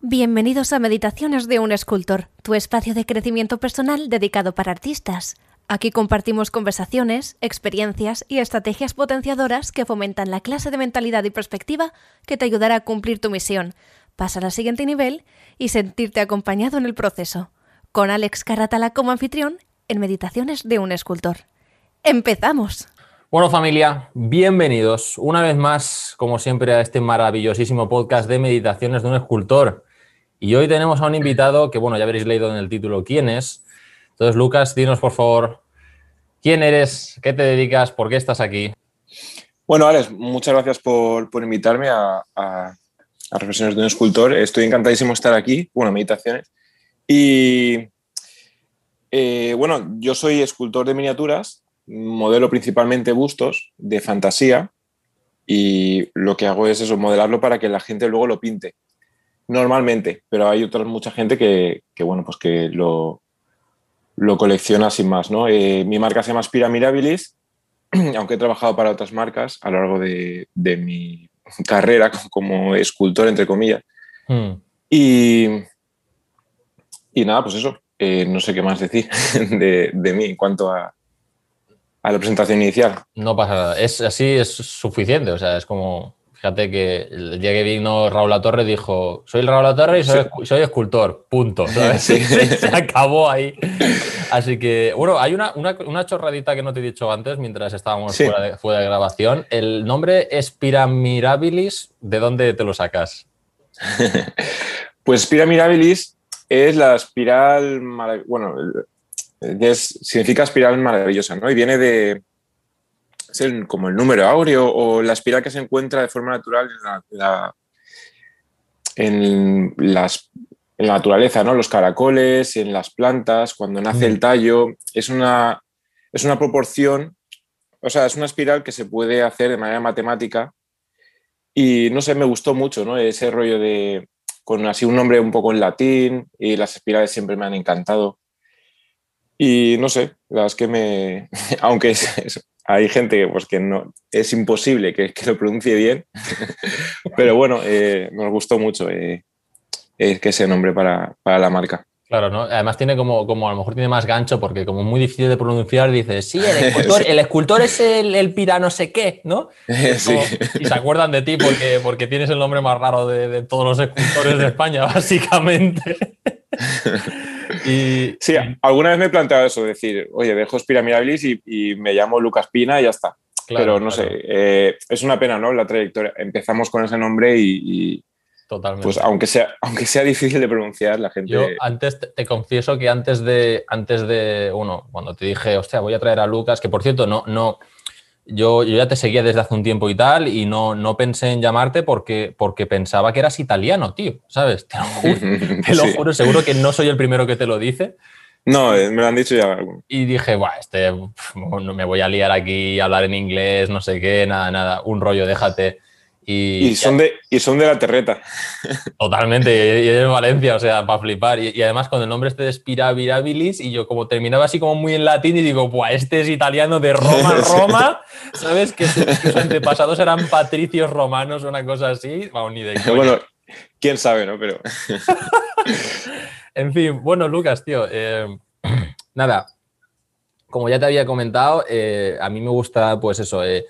Bienvenidos a Meditaciones de un Escultor, tu espacio de crecimiento personal dedicado para artistas. Aquí compartimos conversaciones, experiencias y estrategias potenciadoras que fomentan la clase de mentalidad y perspectiva que te ayudará a cumplir tu misión, pasar al siguiente nivel y sentirte acompañado en el proceso. Con Alex Carratala como anfitrión en Meditaciones de un Escultor. ¡Empezamos! Bueno familia, bienvenidos una vez más, como siempre, a este maravillosísimo podcast de Meditaciones de un Escultor. Y hoy tenemos a un invitado que, bueno, ya habréis leído en el título quién es. Entonces, Lucas, dinos por favor, ¿quién eres? ¿Qué te dedicas? ¿Por qué estás aquí? Bueno, Alex, muchas gracias por, invitarme a, a, Reflexiones de un Escultor. Estoy encantadísimo de estar aquí, bueno, meditaciones. Y eh, bueno, yo soy escultor de miniaturas, modelo principalmente bustos de fantasía y lo que hago es eso, modelarlo para que la gente luego lo pinte. Normalmente, pero hay otra mucha gente que, bueno, pues que lo, lo colecciona sin más, ¿no? Eh, mi marca se llama Aspira Mirabilis, aunque he trabajado para otras marcas a lo largo de, mi carrera como escultor, entre comillas. Hmm. Y, y nada, pues eso, eh, no sé qué más decir de, de mí en cuanto a, a la presentación inicial. No pasa nada, es así, es suficiente, o sea, es como Fíjate que el día que vino Raúl La Torre dijo, soy Raúl La Torre y soy, escultor, punto. Se acabó ahí. Así que, bueno, hay una, una, chorradita que no te he dicho antes mientras estábamos fuera, de, fuera, de, grabación. El nombre Spiramirabilis, ¿de dónde te lo sacas? pues Spiramirabilis es la espiral, bueno, significa espiral maravillosa, ¿no? Y viene de, es como el número áureo o la espiral que se encuentra de forma natural en la, en las, en la naturaleza, ¿no? Los caracoles, en las plantas, cuando nace el tallo, es una, es una proporción, o sea, es una espiral que se puede hacer de manera matemática y no sé, me gustó mucho, ¿no? Ese rollo de, con así un nombre un poco en latín y las espirales siempre me han encantado. Y no sé, las que me, aunque es, hay gente que, pues, que no, es imposible que, lo pronuncie bien, pero bueno, eh, nos gustó mucho eh, que ese nombre para, la marca. Claro, ¿no? Además tiene como, como a lo mejor tiene más gancho porque como muy difícil de pronunciar, dices, sí, el escultor, el escultor es el, el pira no sé qué, ¿no? Sí. y se acuerdan de ti porque, porque tienes el nombre más raro de, de todos los escultores de España, básicamente. Y, sí, alguna vez me he planteado eso, decir, oye, dejo Spira y, y me llamo Lucas Pina y ya está. Pero no sé, eh, es una pena, ¿no? La trayectoria. Empezamos con ese nombre y, Totalmente. Pues aunque sea, aunque sea difícil de pronunciar, la gente. Yo antes te, confieso que antes de, antes de, uno, cuando te dije, hostia, voy a traer a Lucas, que por cierto, no, no, yo, ya te seguía desde hace un tiempo y tal, y no, no pensé en llamarte porque, porque pensaba que eras italiano, tío, ¿sabes? Te lo juro, te lo juro seguro que no soy el primero que te lo dice. No, eh, me lo han dicho ya. Y dije, Buah, este, no me voy a liar aquí hablar en inglés, no sé qué, nada, nada, un rollo, déjate. Y, son de, y son de la terreta. Totalmente, y, es Valencia, o sea, para flipar. Y, además con el nombre este de Spiravirabilis, y yo como terminaba así como muy en latín y digo, Buah, este es italiano de Roma, Roma, ¿sabes? Que, sus antepasados eran patricios romanos o una cosa así. Vamos, ni de Bueno, quién sabe, ¿no? Pero... en fin, bueno, Lucas, tío, eh, nada, como ya te había comentado, eh, a mí me gusta, pues eso, eh,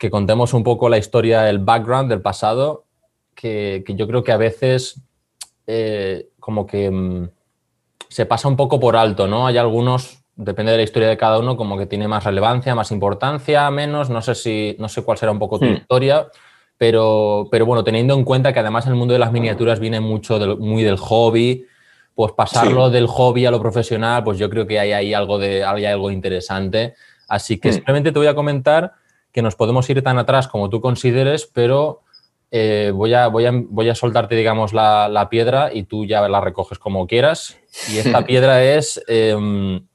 que contemos un poco la historia, el background del pasado, que, yo creo que a veces eh, como que mm, se pasa un poco por alto, ¿no? Hay algunos, depende de la historia de cada uno, como que tiene más relevancia, más importancia, menos, no sé si, no sé cuál será un poco tu hmm. historia, pero, pero bueno, teniendo en cuenta que además el mundo de las miniaturas viene mucho muy del hobby, pues pasarlo del hobby a lo profesional, pues yo creo que hay ahí algo, de, hay algo interesante. Así que hmm. simplemente te voy a comentar que nos podemos ir tan atrás como tú consideres, pero eh, voy, a, voy, a, voy, a, soltarte, digamos, la, piedra y tú ya la recoges como quieras. Y esta piedra es, em,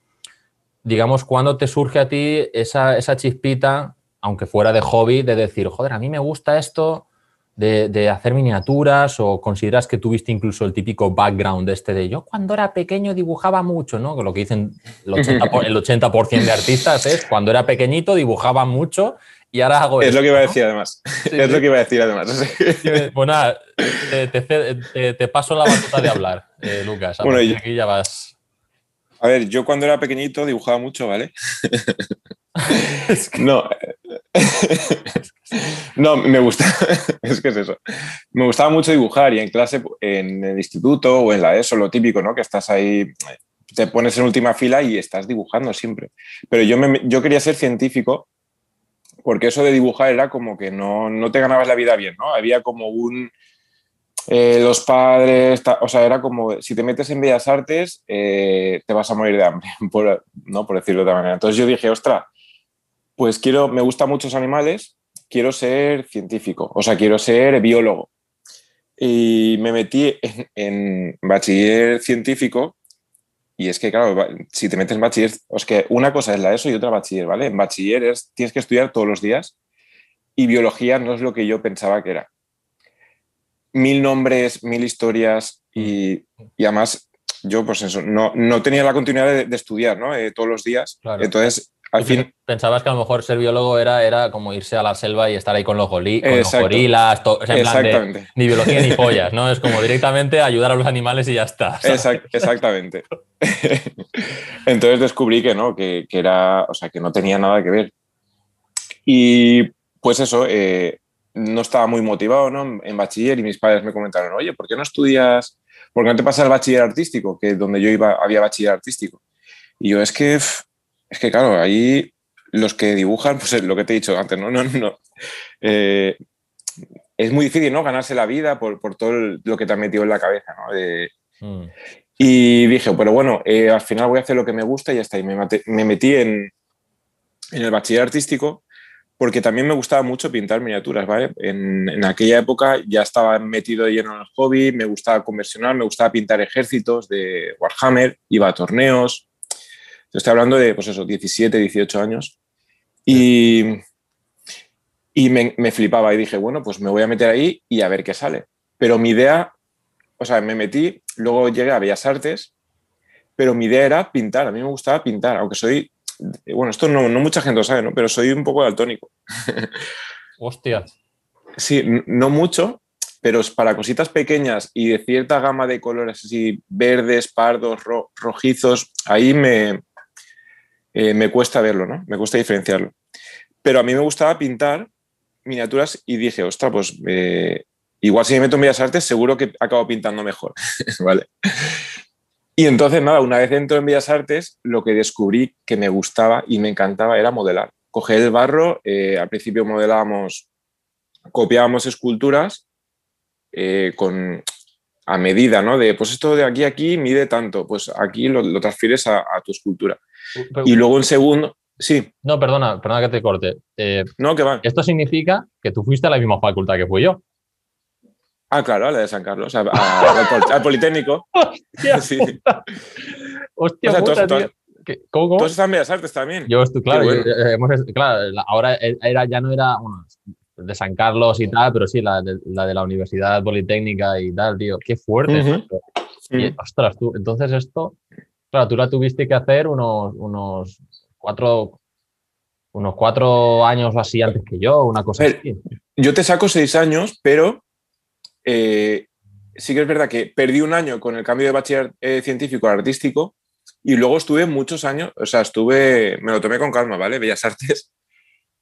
digamos, cuando te surge a ti esa, esa, chispita, aunque fuera de hobby, de decir, joder, a mí me gusta esto de, hacer miniaturas o consideras que tuviste incluso el típico background este de yo cuando era pequeño dibujaba mucho, ¿no? Lo que dicen el 80%, el 80 de artistas es cuando era pequeñito dibujaba mucho y ahora hago Es esto, lo que iba a ¿no? decir además. Sí, es sí. lo que iba a decir además. Pues nada, te, te ce- te- te paso la batuta de hablar, eh, Lucas. A Bueno, partir y- de aquí ya vas. A ver, yo cuando era pequeñito dibujaba mucho, ¿vale? No. No, me gusta. Es que es eso. Me gustaba mucho dibujar y en clase, en el instituto o en la ESO, lo típico, ¿no? Que estás ahí, te pones en última fila y estás dibujando siempre. Pero yo, yo quería ser científico porque eso de dibujar era como que no, no te ganabas la vida bien, ¿no? Había como un... eh, los padres, o sea, era como, si te metes en Bellas Artes, eh, te vas a morir de hambre, por, ¿no? por decirlo de otra manera. Entonces yo dije, ostra, pues quiero, me gustan muchos animales, quiero ser científico, o sea, quiero ser biólogo. Y me metí en, en bachiller científico y es que, claro, si te metes en bachiller, es que una cosa es la ESO y otra bachiller, ¿vale? En bachiller es, tienes que estudiar todos los días y biología no es lo que yo pensaba que era. Mil nombres, mil historias y, y además yo, pues eso, no, no tenía la continuidad de, de estudiar, ¿no? Eh, todos los días. Claro. Entonces, al fin, Pensabas que a lo mejor ser biólogo era, era como irse a la selva y estar ahí con los, goli- con los gorilas, to- o sea, en plan de ni biología ni pollas, ¿no? Es como directamente ayudar a los animales y ya está. Exact- exactamente. Entonces descubrí que no, que, que era, o sea, que no tenía nada que ver. Y pues eso, eh, no estaba muy motivado ¿no? en, bachiller y mis padres me comentaron, oye, ¿por qué no estudias, por qué no te pasas al bachiller artístico? Que donde yo iba había bachiller artístico. Y yo, es que, pf, es que claro, ahí los que dibujan, pues es lo que te he dicho antes, ¿no? no, no eh, es muy difícil, ¿no? Ganarse la vida por, por todo el- lo que te han metido en la cabeza, ¿no? De- Mm. y dije, pero bueno, eh, al final voy a hacer lo que me gusta y ya está. Y me, mate- me metí en, en el bachiller artístico porque también me gustaba mucho pintar miniaturas, ¿vale? En, en aquella época ya estaba metido de lleno en el hobby, me gustaba conversionar, me gustaba pintar ejércitos de Warhammer, iba a torneos. Estoy hablando de, pues eso, 17, 18 años. Y, y me, me flipaba y dije, bueno, pues me voy a meter ahí y a ver qué sale. Pero mi idea, o sea, me metí, luego llegué a Bellas Artes, pero mi idea era pintar, a mí me gustaba pintar, aunque soy, bueno, esto no, no mucha gente lo sabe, ¿no? Pero soy un poco daltónico. Hostia. Sí, no mucho, pero para cositas pequeñas y de cierta gama de colores así, verdes, pardos, ro- rojizos, ahí me, eh, me cuesta verlo, ¿no? Me cuesta diferenciarlo. Pero a mí me gustaba pintar miniaturas y dije, ostras, pues eh, igual si me meto en Bellas Artes seguro que acabo pintando mejor, ¿vale? Y entonces, nada, una vez entro en Bellas Artes, lo que descubrí que me gustaba y me encantaba era modelar. Coger el barro, eh, al principio modelábamos copiábamos esculturas con, a medida, ¿no? De, pues esto de aquí a aquí mide tanto, pues aquí lo, transfieres a tu escultura. Pero- Y luego en segundo, sí, No, perdona, perdona que te corte. Eh, no, que va. esto significa que tú fuiste a la misma facultad que fui yo. Ah, claro, a la de San Carlos, a- a- al, pol- al Politécnico. Hostia, Sí. hostia O sea, puta, tío. ¿Qué- ¿Cómo, cómo? Todos están en Bellas Artes también. Yo estoy, claro, Qué bueno. yo- eh, hemos- claro, la- ahora era, ya no era bueno, de San Carlos y tal, pero sí, la de la, de la Universidad Politécnica y tal, tío. Qué fuerte. Ujú. macho. Y, ostras, tú, entonces esto, claro, tú la tuviste que hacer unos, unos cuatro, unos cuatro años o así antes que yo, una cosa ver, así. Yo te saco seis años, pero eh, sí que es verdad que perdí un año con el cambio de bachiller eh, científico a artístico y luego estuve muchos años, o sea, estuve, me lo tomé con calma, ¿vale? Bellas Artes.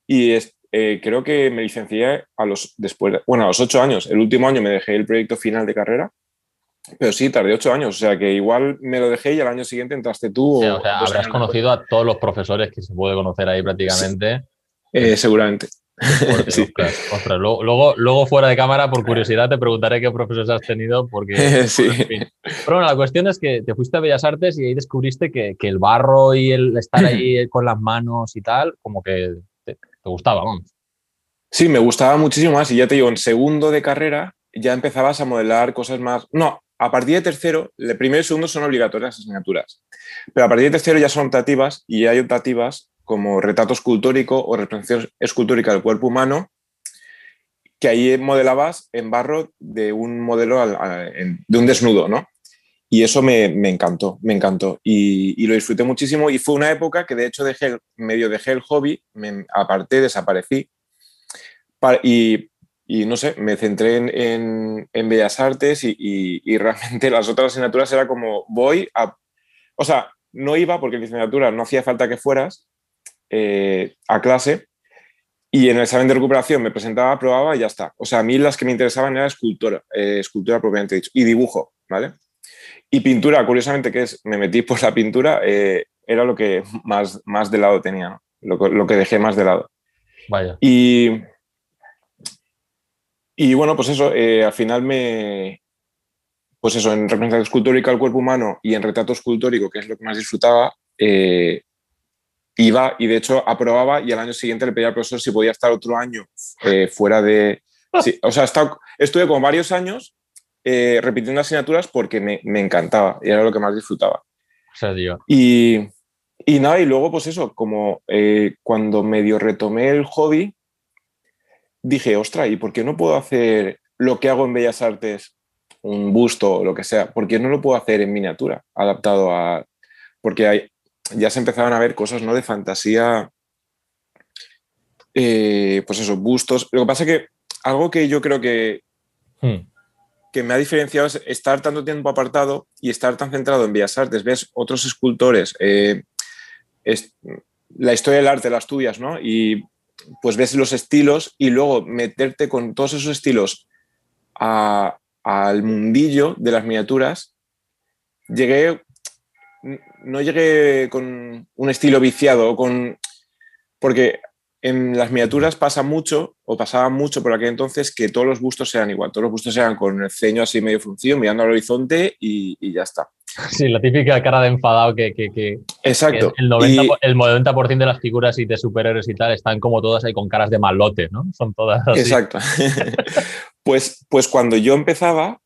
Y es- eh, creo que me licencié a los, después, de- bueno, a los ocho años. El último año me dejé el proyecto final de carrera, pero sí, tardé ocho años, o sea que igual me lo dejé y al año siguiente entraste tú. O sea, o o sea, dos habrás años conocido a todos los profesores que se puede conocer ahí prácticamente. Eh, seguramente. Sí. ostras, ostras. Luego, luego, luego fuera de cámara, por curiosidad, te preguntaré qué profesores has tenido, porque Sí. en fin. Pero bueno, la cuestión es que te fuiste a Bellas Artes y ahí descubriste que, que el barro y el estar ahí con las manos y tal, como que te, te gustaba, vamos. Sí, me gustaba muchísimo más y ya te digo, en segundo de carrera ya empezabas a modelar cosas más... No, a partir de tercero, el primero y segundo son obligatorias las asignaturas, pero a partir de tercero ya son optativas y hay optativas como retrato escultórico o representación escultórica del cuerpo humano, que ahí modelabas en barro de un modelo, al- en- de un desnudo, ¿no? Y eso me, me encantó, me encantó. Y, y lo disfruté muchísimo y fue una época que de hecho dejé, medio dejé el hobby, me aparté, desaparecí y, y, no sé, me centré en, en, Bellas Artes y, y, realmente las otras asignaturas era como voy a... O sea, no iba porque en licenciatura no hacía falta que fueras eh, a clase y en el examen de recuperación me presentaba, probaba y ya está. O sea, a mí las que me interesaban era escultura, eh, escultura propiamente dicho, y dibujo, ¿vale? Y pintura, curiosamente, que es, me metí por la pintura, eh, era lo que más, más de lado tenía, ¿no? lo, lo, que dejé más de lado. Vaya. Y, y bueno, pues eso, eh, al final me. Pues eso, en representación escultórica del cuerpo humano y en retrato escultórico, que es lo que más disfrutaba, eh, iba y de hecho aprobaba y al año siguiente le pedía al profesor si podía estar otro año eh, fuera de. Sí, o sea, estado, estuve como varios años repitiendo asignaturas porque me, me, encantaba y era lo que más disfrutaba. O sea, tío. Y, y nada, y luego pues eso, como cuando medio retomé el hobby, dije, ostra, ¿y por qué no puedo hacer lo que hago en Bellas Artes, un busto o lo que sea? ¿Por qué no lo puedo hacer en miniatura, adaptado a... Porque hay, ya se empezaban a ver cosas, ¿no? De fantasía, eh, pues eso, bustos. Lo que pasa es que algo que yo creo que, hmm. que me ha diferenciado es estar tanto tiempo apartado y estar tan centrado en Bellas Artes. Ves otros escultores, eh, la historia del arte la estudias, ¿no? Y pues ves los estilos y luego meterte con todos esos estilos al mundillo de las miniaturas, llegué, no llegué con un estilo viciado, con, porque en las miniaturas pasa mucho, o pasaba mucho por aquel entonces, que todos los bustos sean igual, todos los bustos sean con el ceño así medio función, mirando al horizonte y ya está. Sí, la típica cara de enfadado que, Exacto. el, 90%, el 90 de las figuras y de superhéroes y tal están como todas ahí con caras de malote, ¿no? Son todas así. Exacto. pues, pues cuando yo empezaba,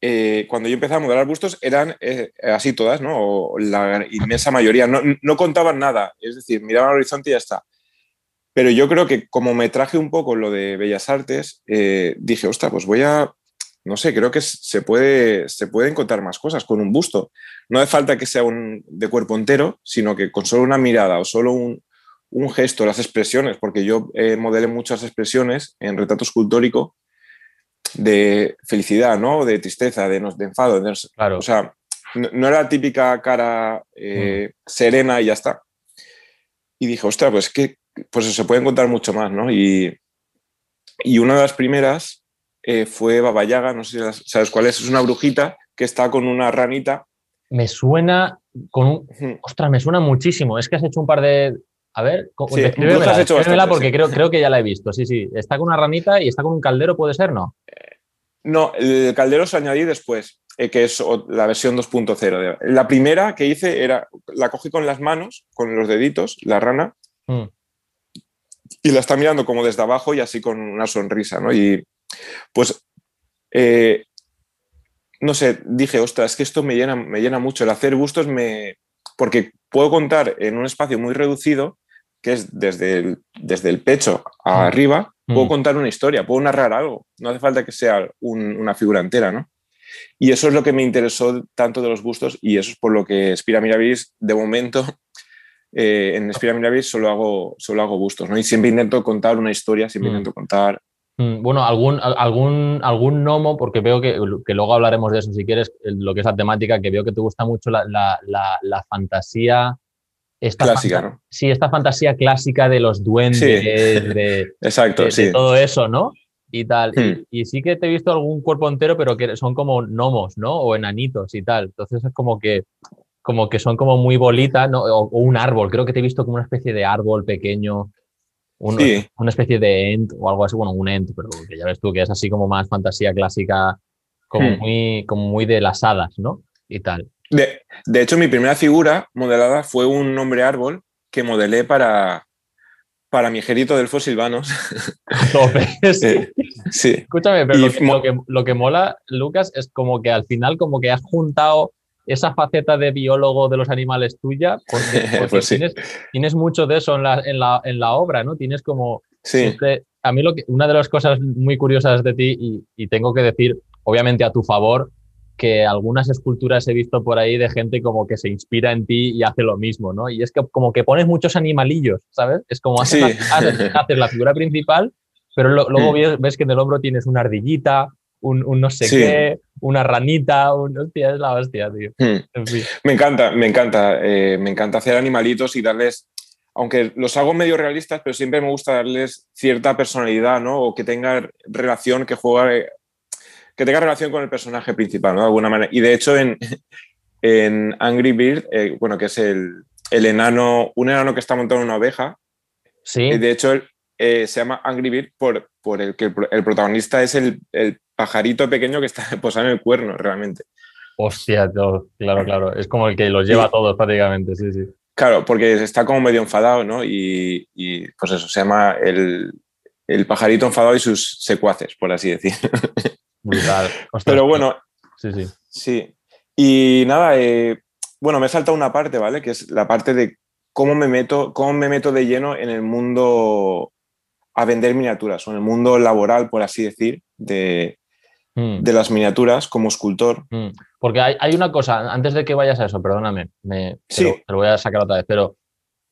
eh, cuando yo empezaba a modelar bustos, eran eh, así todas, ¿no? O la inmensa mayoría. No, no, contaban nada. Es decir, miraban al horizonte y ya está. Pero yo creo que como me traje un poco lo de Bellas Artes, eh, dije, ostras, pues voy a, no sé, creo que se, puede, se pueden contar más cosas con un busto. No hace falta que sea un, de cuerpo entero, sino que con solo una mirada o solo un, gesto, las expresiones, porque yo eh, modelé muchas expresiones en retrato escultórico de felicidad, ¿no? De tristeza, de, de enfado. claro. O sea, no, era la típica cara eh, mm. serena y ya está. Y dije, ostras, pues que pues se pueden contar mucho más, ¿no? Y, y una de las primeras eh, fue Baba Yaga, no sé si sabes cuál es, es una brujita que está con una ranita. Me suena con un... Ostras, me suena muchísimo. Es que has hecho un par de... A ver, sí, has hecho porque creo, creo que ya la he visto. Sí, sí. Está con una ranita y está con un caldero, ¿puede ser, no? No, el caldero se añadí después, eh, que es la versión 2.0. La primera que hice era, la cogí con las manos, con los deditos, la rana, mm. y la está mirando como desde abajo y así con una sonrisa, ¿no? Y pues, eh, no sé, dije, ostras, es que esto me llena, me llena mucho. El hacer bustos me... Porque puedo contar en un espacio muy reducido, que es desde el, desde el pecho a mm. arriba, puedo contar una historia, puedo narrar algo. No hace falta que sea una figura entera, ¿no? Y eso es lo que me interesó tanto de los bustos y eso es por lo que Spira Mirabilis, de momento, eh, en Spira Mirabilis solo hago, solo hago bustos, ¿no? Y siempre intento contar una historia, siempre mm. intento contar bueno, algún, algún, algún gnomo, porque veo que, que, luego hablaremos de eso si quieres, lo que es la temática, que veo que te gusta mucho la, la, fantasía. Esta clásica, ¿no? Sí, esta fantasía clásica de los duendes, de, Exacto, sí. todo eso, ¿no? Y tal. Hmm. Y, sí que te he visto algún cuerpo entero, pero que son como gnomos, ¿no? O enanitos y tal. Entonces es como que, como que son como muy bolitas, ¿no? o un árbol. Creo que te he visto como una especie de árbol pequeño una especie de ent o algo así, bueno, un ent, pero que ya ves tú que es así como más fantasía clásica, como, hmm. muy, como muy de las hadas, ¿no? Y tal. De, de, hecho, mi primera figura modelada fue un hombre árbol que modelé para, para mi jerito del Fosilvanos. sí. Eh, sí. Escúchame, pero lo que, lo que, lo que mola, Lucas, es como que al final como que has juntado esa faceta de biólogo de los animales tuya, porque, pues tienes, mucho de eso en la, en la, en la obra, ¿no? Tienes como... Sí. a mí lo que, una de las cosas muy curiosas de ti, y, y, tengo que decir, obviamente a tu favor, que algunas esculturas he visto por ahí de gente como que se inspira en ti y hace lo mismo, ¿no? Y es que como que pones muchos animalillos, ¿sabes? Es como haces, la, haces, la figura principal pero luego mm. ves, que en el hombro tienes una ardillita, un, no sé qué, una ranita, un, hostia, es la hostia, tío. Mm. Me encanta, me encanta, eh, me encanta hacer animalitos y darles, aunque los hago medio realistas, pero siempre me gusta darles cierta personalidad, ¿no? O que tenga relación, que juegue, que tenga relación con el personaje principal, ¿no? De alguna manera. Y de hecho en, en Angry Bird, eh, bueno, que es el, el enano, un enano que está montado en una oveja. Sí. de hecho, eh, se llama Angry Bird por, por el que el, protagonista es el, el, pajarito pequeño que está posado en el cuerno, realmente. Hostia, claro, claro. Es como el que los lleva a todos prácticamente, sí, sí. Claro, porque está como medio enfadado, ¿no? Y, y pues eso, se llama el, el, pajarito enfadado y sus secuaces, por así decir. Brutal. Pero bueno. Sí, sí. Sí. Y nada, eh, bueno, me he saltado una parte, ¿vale? Que es la parte de cómo me meto, cómo me meto de lleno en el mundo a vender miniaturas, o en el mundo laboral, por así decir, de, hmm. de las miniaturas como escultor. Hmm. Porque hay, una cosa, antes de que vayas a eso, perdóname, me, sí. te, lo, voy a sacar otra vez, pero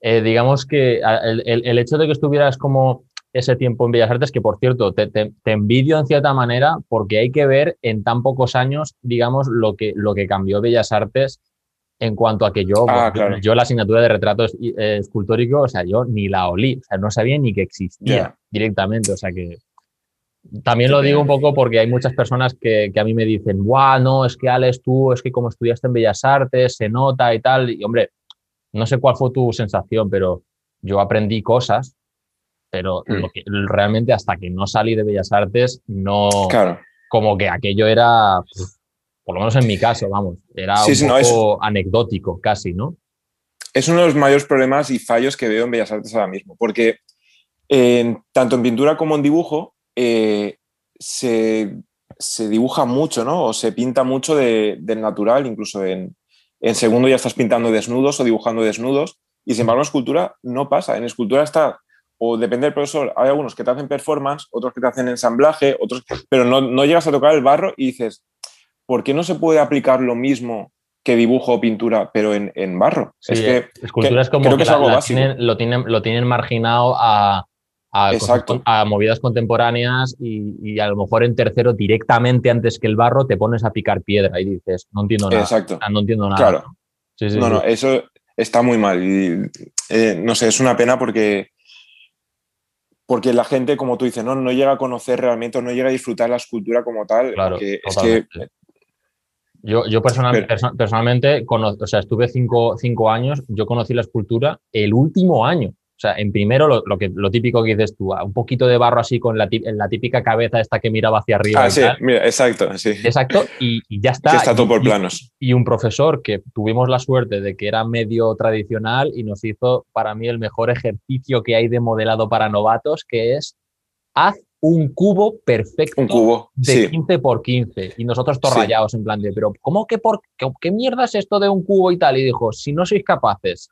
eh, digamos que el, el, hecho de que estuvieras como ese tiempo en Bellas Artes, que por cierto, te, te, envidio en cierta manera porque hay que ver en tan pocos años, digamos, lo que, lo que cambió Bellas Artes en cuanto a que yo, ah, yo la asignatura de retrato eh, escultórico, o sea, yo ni la olí, o sea, no sabía ni que existía directamente, o sea que también lo digo un poco porque hay muchas personas que, que, a mí me dicen, guau, no, es que Alex, tú, es que como estudiaste en Bellas Artes, se nota y tal, y hombre, no sé cuál fue tu sensación, pero yo aprendí cosas, pero mm. lo que, realmente hasta que no salí de Bellas Artes, no, claro. como que aquello era... Pues, por lo menos en mi caso, vamos, era un poco anecdótico casi, ¿no? Es uno de los mayores problemas y fallos que veo en Bellas Artes ahora mismo, porque tanto en pintura como en dibujo eh, se, dibuja mucho, ¿no? O se pinta mucho del natural, incluso en, segundo ya estás pintando desnudos o dibujando desnudos, y sin embargo en escultura no pasa. En escultura está, o depende del profesor, hay algunos que te hacen performance, otros que te hacen ensamblaje, otros, pero no, no llegas a tocar el barro y dices, ¿por qué no se puede aplicar lo mismo que dibujo o pintura, pero en, barro? es que, escultura es como que, lo, tienen, lo tienen marginado a, a, movidas contemporáneas y, a lo mejor en tercero directamente antes que el barro te pones a picar piedra y dices, no entiendo nada. Exacto. No entiendo nada. Claro. no, no, eso está muy mal. Y, eh, no sé, es una pena porque porque la gente, como tú dices, no, no llega a conocer realmente, no llega a disfrutar la escultura como tal. Claro, es que yo, yo personalmente, o sea, estuve cinco, cinco, años, yo conocí la escultura el último año. O sea, en primero lo, que, lo típico que dices tú, un poquito de barro así con la, la típica cabeza esta que miraba hacia arriba. Ah, sí, mira, exacto, sí. Exacto, y, ya está. está todo por planos. Y, un profesor que tuvimos la suerte de que era medio tradicional y nos hizo para mí el mejor ejercicio que hay de modelado para novatos, que es haz un cubo perfecto un cubo, de 15 por 15 y nosotros todos rayados en plan de, pero ¿cómo que por qué, mierda es esto de un cubo y tal? Y dijo, si no sois capaces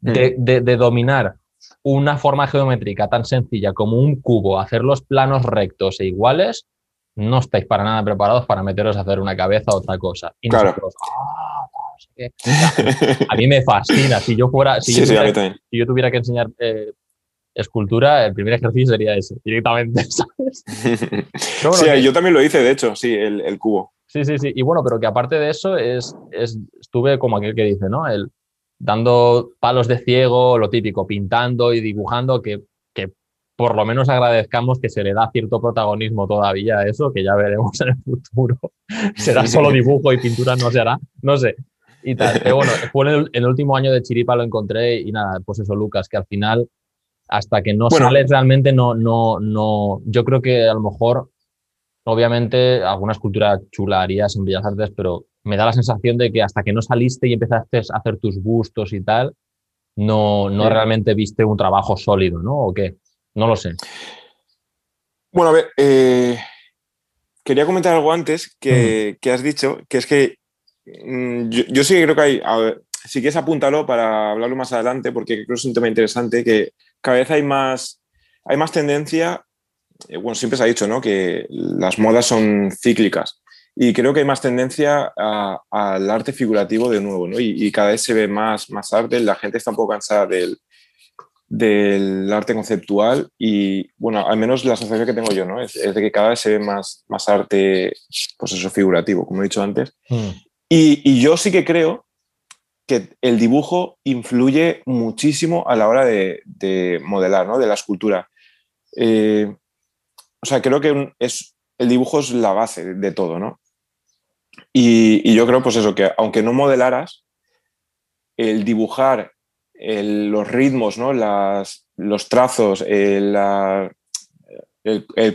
de, mm. dominar una forma geométrica tan sencilla como un cubo, hacer los planos rectos e iguales, no estáis para nada preparados para meteros a hacer una cabeza o otra cosa. Y claro. Ah, a mí me fascina. Si yo fuera, si, yo, tuviera, que enseñar eh, escultura, el primer ejercicio sería ese, directamente, ¿sabes? sí, yo también lo hice, de hecho, sí, el, cubo. Sí, sí, sí. Y bueno, pero que aparte de eso, es, estuve como aquel que dice, ¿no? El, dando palos de ciego, lo típico, pintando y dibujando, que, que por lo menos agradezcamos que se le da cierto protagonismo todavía a eso, que ya veremos en el futuro. Será solo dibujo y pintura no se hará, no sé. Y tal. Pero bueno, fue en el, el, último año de Chiripa lo encontré y nada, pues eso, Lucas, que al final hasta que no sales realmente, no, no, no. Yo creo que a lo mejor, obviamente, alguna escultura chula harías en Bellas Artes, pero me da la sensación de que hasta que no saliste y empezaste a hacer tus gustos y tal, no, no realmente viste un trabajo sólido, ¿no? ¿O qué? No lo sé. Bueno, a ver, eh, quería comentar algo antes que, has dicho, que es que mm, yo, sí que creo que hay, si quieres apúntalo para hablarlo más adelante, porque creo que es un tema interesante, que cada vez hay más, hay más tendencia, eh, bueno, siempre se ha dicho, ¿no? Que las modas son cíclicas y creo que hay más tendencia al arte figurativo de nuevo, ¿no? Y, cada vez se ve más, más arte, la gente está un poco cansada del, del arte conceptual y, bueno, al menos la sensación que tengo yo, ¿no? Es, de que cada vez se ve más, más arte, pues eso, figurativo, como he dicho antes. Mm. Y, yo sí que creo que el dibujo influye muchísimo a la hora de, modelar, ¿no? De la escultura. Eh, o sea, creo que es, el dibujo es la base de todo, ¿no? Y, yo creo, pues eso, que aunque no modelaras, el dibujar los ritmos, ¿no? Las, los trazos, el,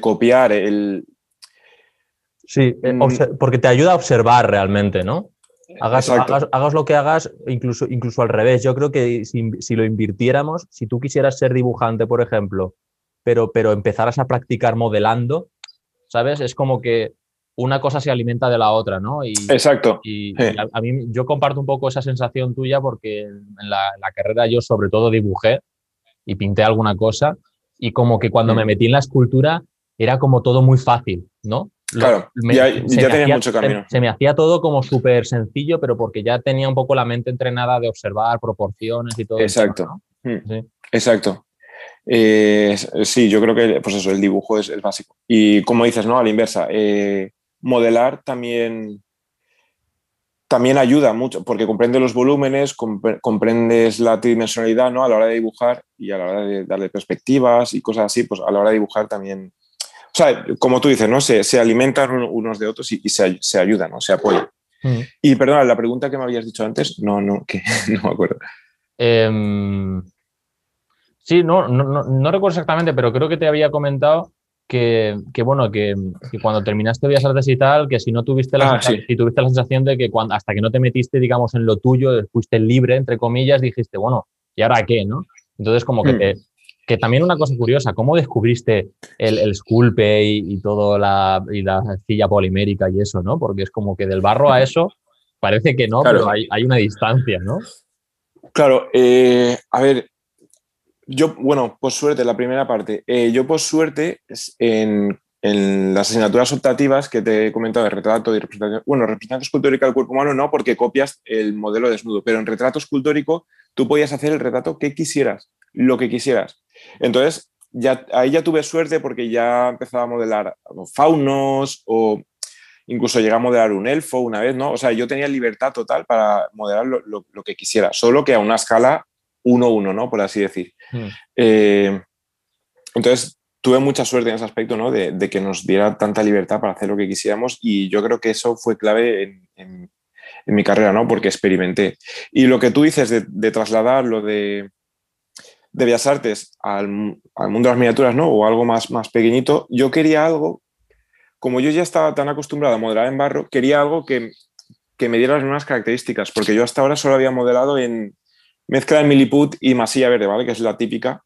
copiar, el... Sí, eh, mm. porque te ayuda a observar realmente, ¿no? Hagas, hagas, lo que hagas, incluso, incluso al revés. Yo creo que si, lo invirtiéramos, si tú quisieras ser dibujante, por ejemplo, pero, pero empezaras a practicar modelando, ¿sabes? Es como que una cosa se alimenta de la otra, ¿no? Y, Exacto. Y, a, mí yo comparto un poco esa sensación tuya porque en la, carrera yo sobre todo dibujé y pinté alguna cosa y como que cuando me metí en la escultura era como todo muy fácil, ¿no? Claro, ya, tenía mucho camino. Se, me hacía todo como súper sencillo, pero porque ya tenía un poco la mente entrenada de observar proporciones y todo. Exacto. Mm. Exacto. Eh, sí, yo creo que pues eso, el dibujo es el básico. Y como dices, ¿no? A la inversa, eh, modelar también, también ayuda mucho, porque comprende los volúmenes, comprendes la tridimensionalidad ¿no? a la hora de dibujar y a la hora de darle perspectivas y cosas así, pues a la hora de dibujar también. O sea, como tú dices, ¿no? Se, se alimentan unos de otros y, se, se, ayudan, ¿no? Se apoyan. Mm. Y perdona, la pregunta que me habías dicho antes, no, no, que no me acuerdo. Em, sí, no, no, no, recuerdo exactamente, pero creo que te había comentado que, bueno, que, cuando terminaste Bellas Artes y tal, que si no tuviste la, ah, si tuviste la sensación de que cuando, hasta que no te metiste, digamos, en lo tuyo, fuiste libre, entre comillas, dijiste, bueno, ¿y ahora qué? ¿no? Entonces, como que, hmm. Que también una cosa curiosa, ¿cómo descubriste el, el sculpe y, todo la, y la silla polimérica y eso, ¿no? Porque es como que del barro a eso parece que no, pero hay, hay, una distancia, ¿no? Claro, eh, a ver, yo, bueno, por suerte, la primera parte. Eh, yo, por suerte, en, las asignaturas optativas que te he comentado de retrato y representación, bueno, representación escultórica del cuerpo humano no, porque copias el modelo desnudo, pero en retrato escultórico tú podías hacer el retrato que quisieras, lo que quisieras. Entonces, ya, ahí ya tuve suerte porque ya empezaba a modelar faunos o incluso llegué a modelar un elfo una vez, ¿no? O sea, yo tenía libertad total para modelar lo, lo que quisiera, solo que a una escala uno uno, ¿no? Por así decir. Hmm. Eh, entonces, tuve mucha suerte en ese aspecto, ¿no? De, que nos diera tanta libertad para hacer lo que quisiéramos y yo creo que eso fue clave en, mi carrera, ¿no? Porque experimenté. Y lo que tú dices de, trasladar lo de, de Bellas Artes al, mundo de las miniaturas, ¿no? O algo más, más pequeñito, yo quería algo, como yo ya estaba tan acostumbrado a modelar en barro, quería algo que, que me diera las mismas características, porque yo hasta ahora solo había modelado en, mezcla de miliput y masilla verde, ¿vale? Que es la típica.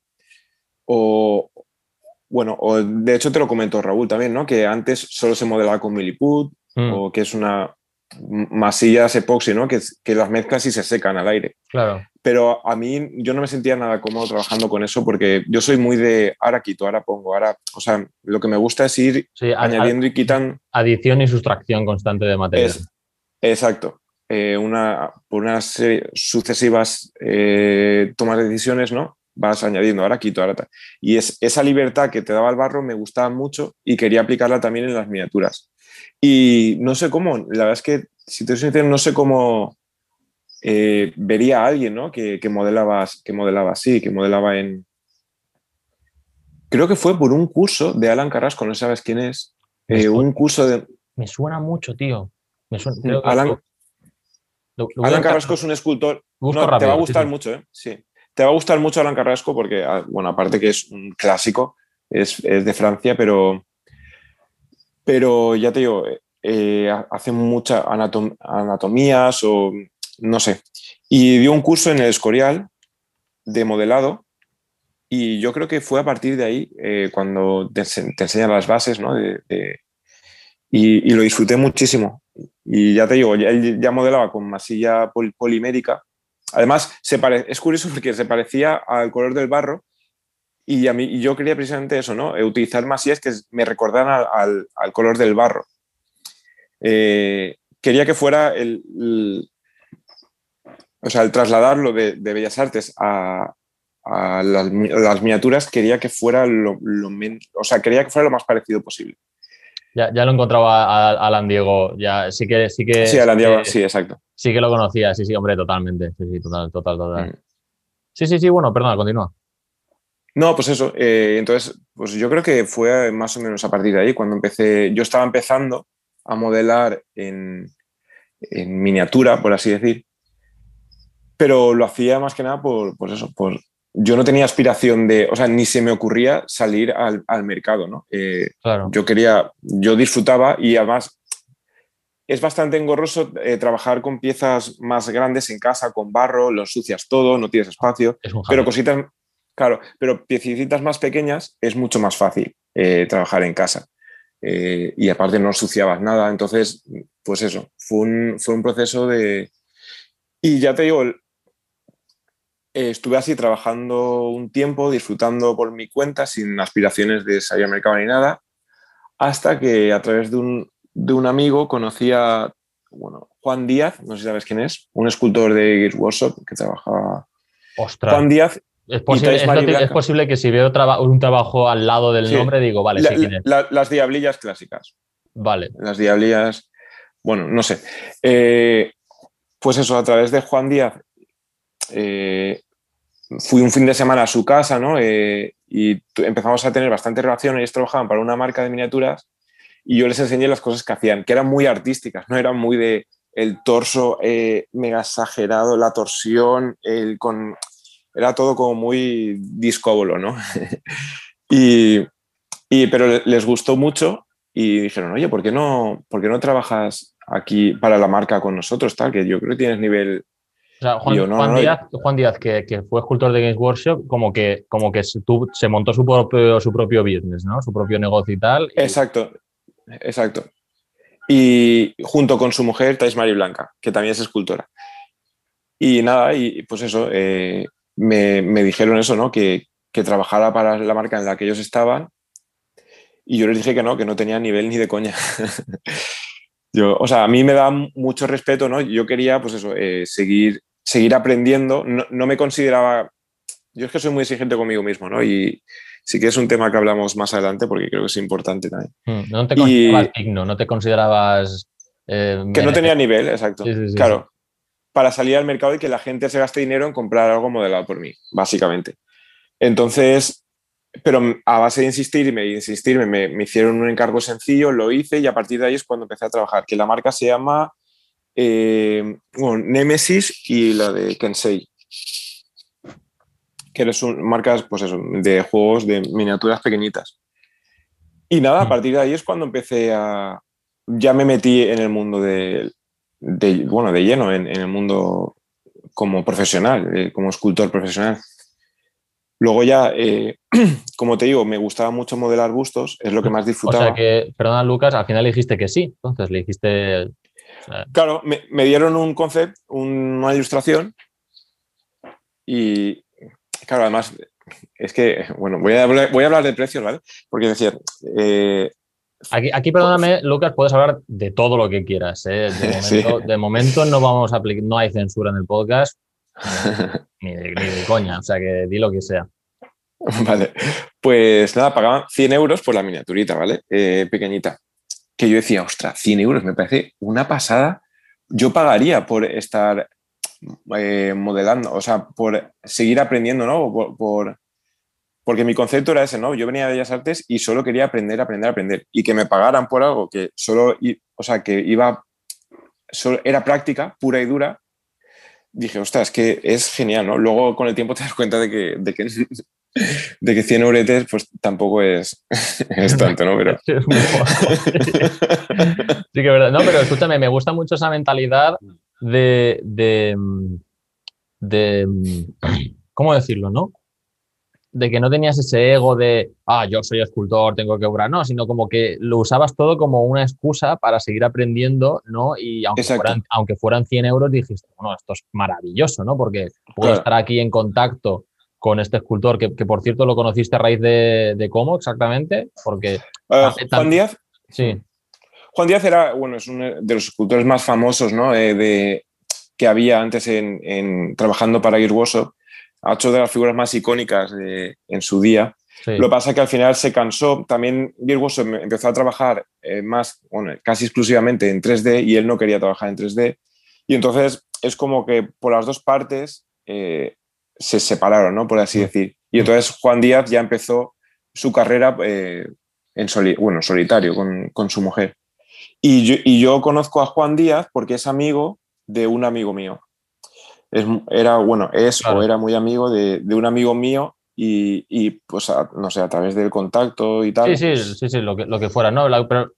O, bueno, o de hecho te lo comentó Raúl también, ¿no? Que antes solo se modelaba con miliput mm. o que es una masillas epoxi, ¿no? Que, que las mezclas y se secan al aire. Claro. Pero a mí yo no me sentía nada cómodo trabajando con eso porque yo soy muy de ahora quito, ahora pongo, ahora, o sea, lo que me gusta es ir añadiendo y quitan. Adición y sustracción constante de material. exacto. Eh, una, por unas sucesivas eh, tomas de decisiones, ¿no? Vas añadiendo, ahora quito, ahora tal. Y es, esa libertad que te daba el barro me gustaba mucho y quería aplicarla también en las miniaturas. Y no sé cómo, la verdad es que, si te soy sincero, no sé cómo eh, vería a alguien, ¿no? Que, que, modelaba, que modelaba así, que modelaba en... Creo que fue por un curso de Alan Carrasco, no sabes quién es. un curso de... Me suena mucho, tío. Me suena, Alan, Alan Carrasco es un escultor. te va a gustar mucho, ¿eh? Sí. Te va a gustar mucho Alan Carrasco porque, ah, bueno, aparte que es un clásico, es, de Francia, pero, pero ya te digo, eh, hace muchas anatomías o no sé. Y dio un curso en el Escorial de modelado y yo creo que fue a partir de ahí eh, cuando te, enseñan las bases, ¿no? y, lo disfruté muchísimo. Y ya te digo, él ya modelaba con masilla polimérica. Además, se es curioso porque se parecía al color del barro y, a mí, yo quería precisamente eso, ¿no? Eh, utilizar masillas que me recordaran al, color del barro. Eh, quería que fuera el, o sea, el trasladarlo de, Bellas Artes a, las, miniaturas, quería que fuera lo, o sea, quería que fuera lo más parecido posible. Ya, ya lo encontraba a, Alan Diego, ya sí que sí que sí, Alan Diego, sí, exacto. Sí que lo conocía, sí, sí, hombre, totalmente, sí, sí, total, total, total. Mm. Sí, sí, sí, bueno, perdona, continúa. No, pues eso. Eh, entonces, pues yo creo que fue más o menos a partir de ahí cuando empecé. Yo estaba empezando a modelar en, en miniatura, por así decir, pero lo hacía más que nada por, pues eso, por, yo no tenía aspiración de, o sea, ni se me ocurría salir al, al mercado, ¿no? Eh, claro. Yo quería, yo disfrutaba y además es bastante engorroso eh, trabajar con piezas más grandes en casa, con barro, lo ensucias todo, no tienes espacio, pero cositas, Claro, pero piecitas más pequeñas es mucho más fácil eh, trabajar en casa. Eh, y aparte no suciabas nada. Entonces, pues eso, fue un, fue un proceso de... Y ya te digo, estuve así trabajando un tiempo, disfrutando por mi cuenta, sin aspiraciones de salir al mercado ni nada, hasta que a través de un, de un amigo conocí a bueno, Juan Díaz, no sé si sabes quién es, un escultor de Gears Workshop que trabajaba... Juan Díaz es posible, que, si veo un trabajo al lado del nombre, digo, vale, sí, las diablillas clásicas. Vale. Las diablillas, bueno, no sé. Eh, pues eso, a través de Juan Díaz, eh, fui un fin de semana a su casa, ¿no? Eh, y empezamos a tener bastante relación. Ellos trabajaban para una marca de miniaturas y yo les enseñé las cosas que hacían, que eran muy artísticas, no eran muy de el torso mega exagerado, la torsión, el, con era todo como muy discóbolo, ¿no? y, pero les gustó mucho y dijeron, oye, ¿por qué no, por qué no trabajas aquí para la marca con nosotros? Tal, que yo creo que tienes nivel... O sea, Juan, Díaz, que, fue escultor de Games Workshop, como que, como que se montó su propio, su propio business, ¿no? Su propio negocio y tal. Exacto, exacto. Y junto con su mujer, Thais Mari Blanca, que también es escultora. Y nada, y pues eso, eh, me, dijeron eso, ¿no? Que, trabajara para la marca en la que ellos estaban y yo les dije que no, que no tenía nivel ni de coña. yo, o sea, a mí me da mucho respeto, ¿no? Yo quería, pues eso, eh, seguir, seguir aprendiendo. No, me consideraba... Yo es que soy muy exigente conmigo mismo, ¿no? Y sí que es un tema que hablamos más adelante porque creo que es importante también. Hmm, no te considerabas digno, no te considerabas... Eh, que no tenía nivel, exacto. claro para salir al mercado y que la gente se gaste dinero en comprar algo modelado por mí, básicamente. Entonces, pero a base de insistirme y insistirme, me, hicieron un encargo sencillo, lo hice y a partir de ahí es cuando empecé a trabajar, que la marca se llama eh, Nemesis y la de Kensei, que son marcas pues eso, de juegos de miniaturas pequeñitas. Y nada, a mm. partir de ahí es cuando empecé a... Ya me metí en el mundo del de, bueno, de lleno en, el mundo como profesional, eh, como escultor profesional. Luego ya, eh, como te digo, me gustaba mucho modelar bustos, es lo que más disfrutaba. O sea que, perdona Lucas, al final le dijiste que sí, entonces le dijiste... Claro, me, dieron un concept, una ilustración y, claro, además, es que, bueno, voy a hablar, voy a hablar de precios, ¿vale? Porque decía, eh, Aquí, perdóname, Lucas, puedes hablar de todo lo que quieras. ¿eh? De, momento, no vamos a no hay censura en el podcast, ni de, coña, o sea que di lo que sea. Vale, pues nada, pagaban 100 euros por la miniaturita, ¿vale? Eh, pequeñita. Que yo decía, ostras, 100 euros me parece una pasada. Yo pagaría por estar eh, modelando, o sea, por seguir aprendiendo, ¿no? por, porque mi concepto era ese, ¿no? Yo venía de Bellas Artes y solo quería aprender, aprender, aprender. Y que me pagaran por algo que solo, o sea, que iba, solo, era práctica pura y dura. Dije, ostras, es que es genial, ¿no? Luego con el tiempo te das cuenta de que, de que, de que 100 euretes pues tampoco es, es tanto, ¿no? Pero... sí, que verdad. No, pero escúchame, me gusta mucho esa mentalidad de, de, de ¿cómo decirlo, no? De que no tenías ese ego de, ah, yo soy escultor, tengo que obrar, no, sino como que lo usabas todo como una excusa para seguir aprendiendo, ¿no? Y aunque, fueran, aunque fueran 100 euros, dijiste, bueno, esto es maravilloso, ¿no? Porque puedo estar aquí en contacto con este escultor, que, por cierto lo conociste a raíz de, cómo exactamente, porque... Eh, Juan Díaz. Sí. Juan Díaz era, bueno, es uno de los escultores más famosos, ¿no? Eh, de, que había antes en, trabajando para Gear ha hecho de las figuras más icónicas en su día. Lo que pasa es que al final se cansó. También Virgos empezó a trabajar eh, más, bueno, casi exclusivamente en 3D y él no quería trabajar en 3D. Y entonces es como que por las dos partes eh, se separaron, ¿no? Por así mm. decir. Y entonces Juan Díaz ya empezó su carrera eh, en bueno, solitario con, con, su mujer. Y yo, y yo conozco a Juan Díaz porque es amigo de un amigo mío. Es, era, bueno, es o era muy amigo de, de un amigo mío y, y pues, no sé, a través del contacto y tal. Sí, sí, sí, sí lo, que, lo que fuera, ¿no? pero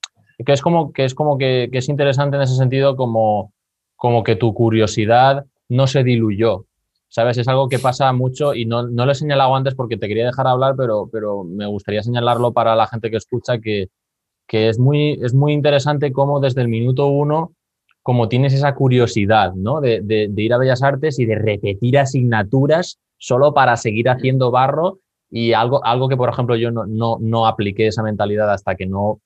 que es como, que, es, como que, que, es interesante en ese sentido como, como que tu curiosidad no se diluyó, ¿sabes? Es algo que pasa mucho y no, no lo he señalado antes porque te quería dejar hablar, pero, pero me gustaría señalarlo para la gente que escucha que, que es, muy, es muy interesante cómo desde el minuto uno como tienes esa curiosidad, ¿no? De, de, de, ir a Bellas Artes y de repetir asignaturas solo para seguir haciendo barro y algo, algo que, por ejemplo, yo no, no, no apliqué esa mentalidad hasta que no,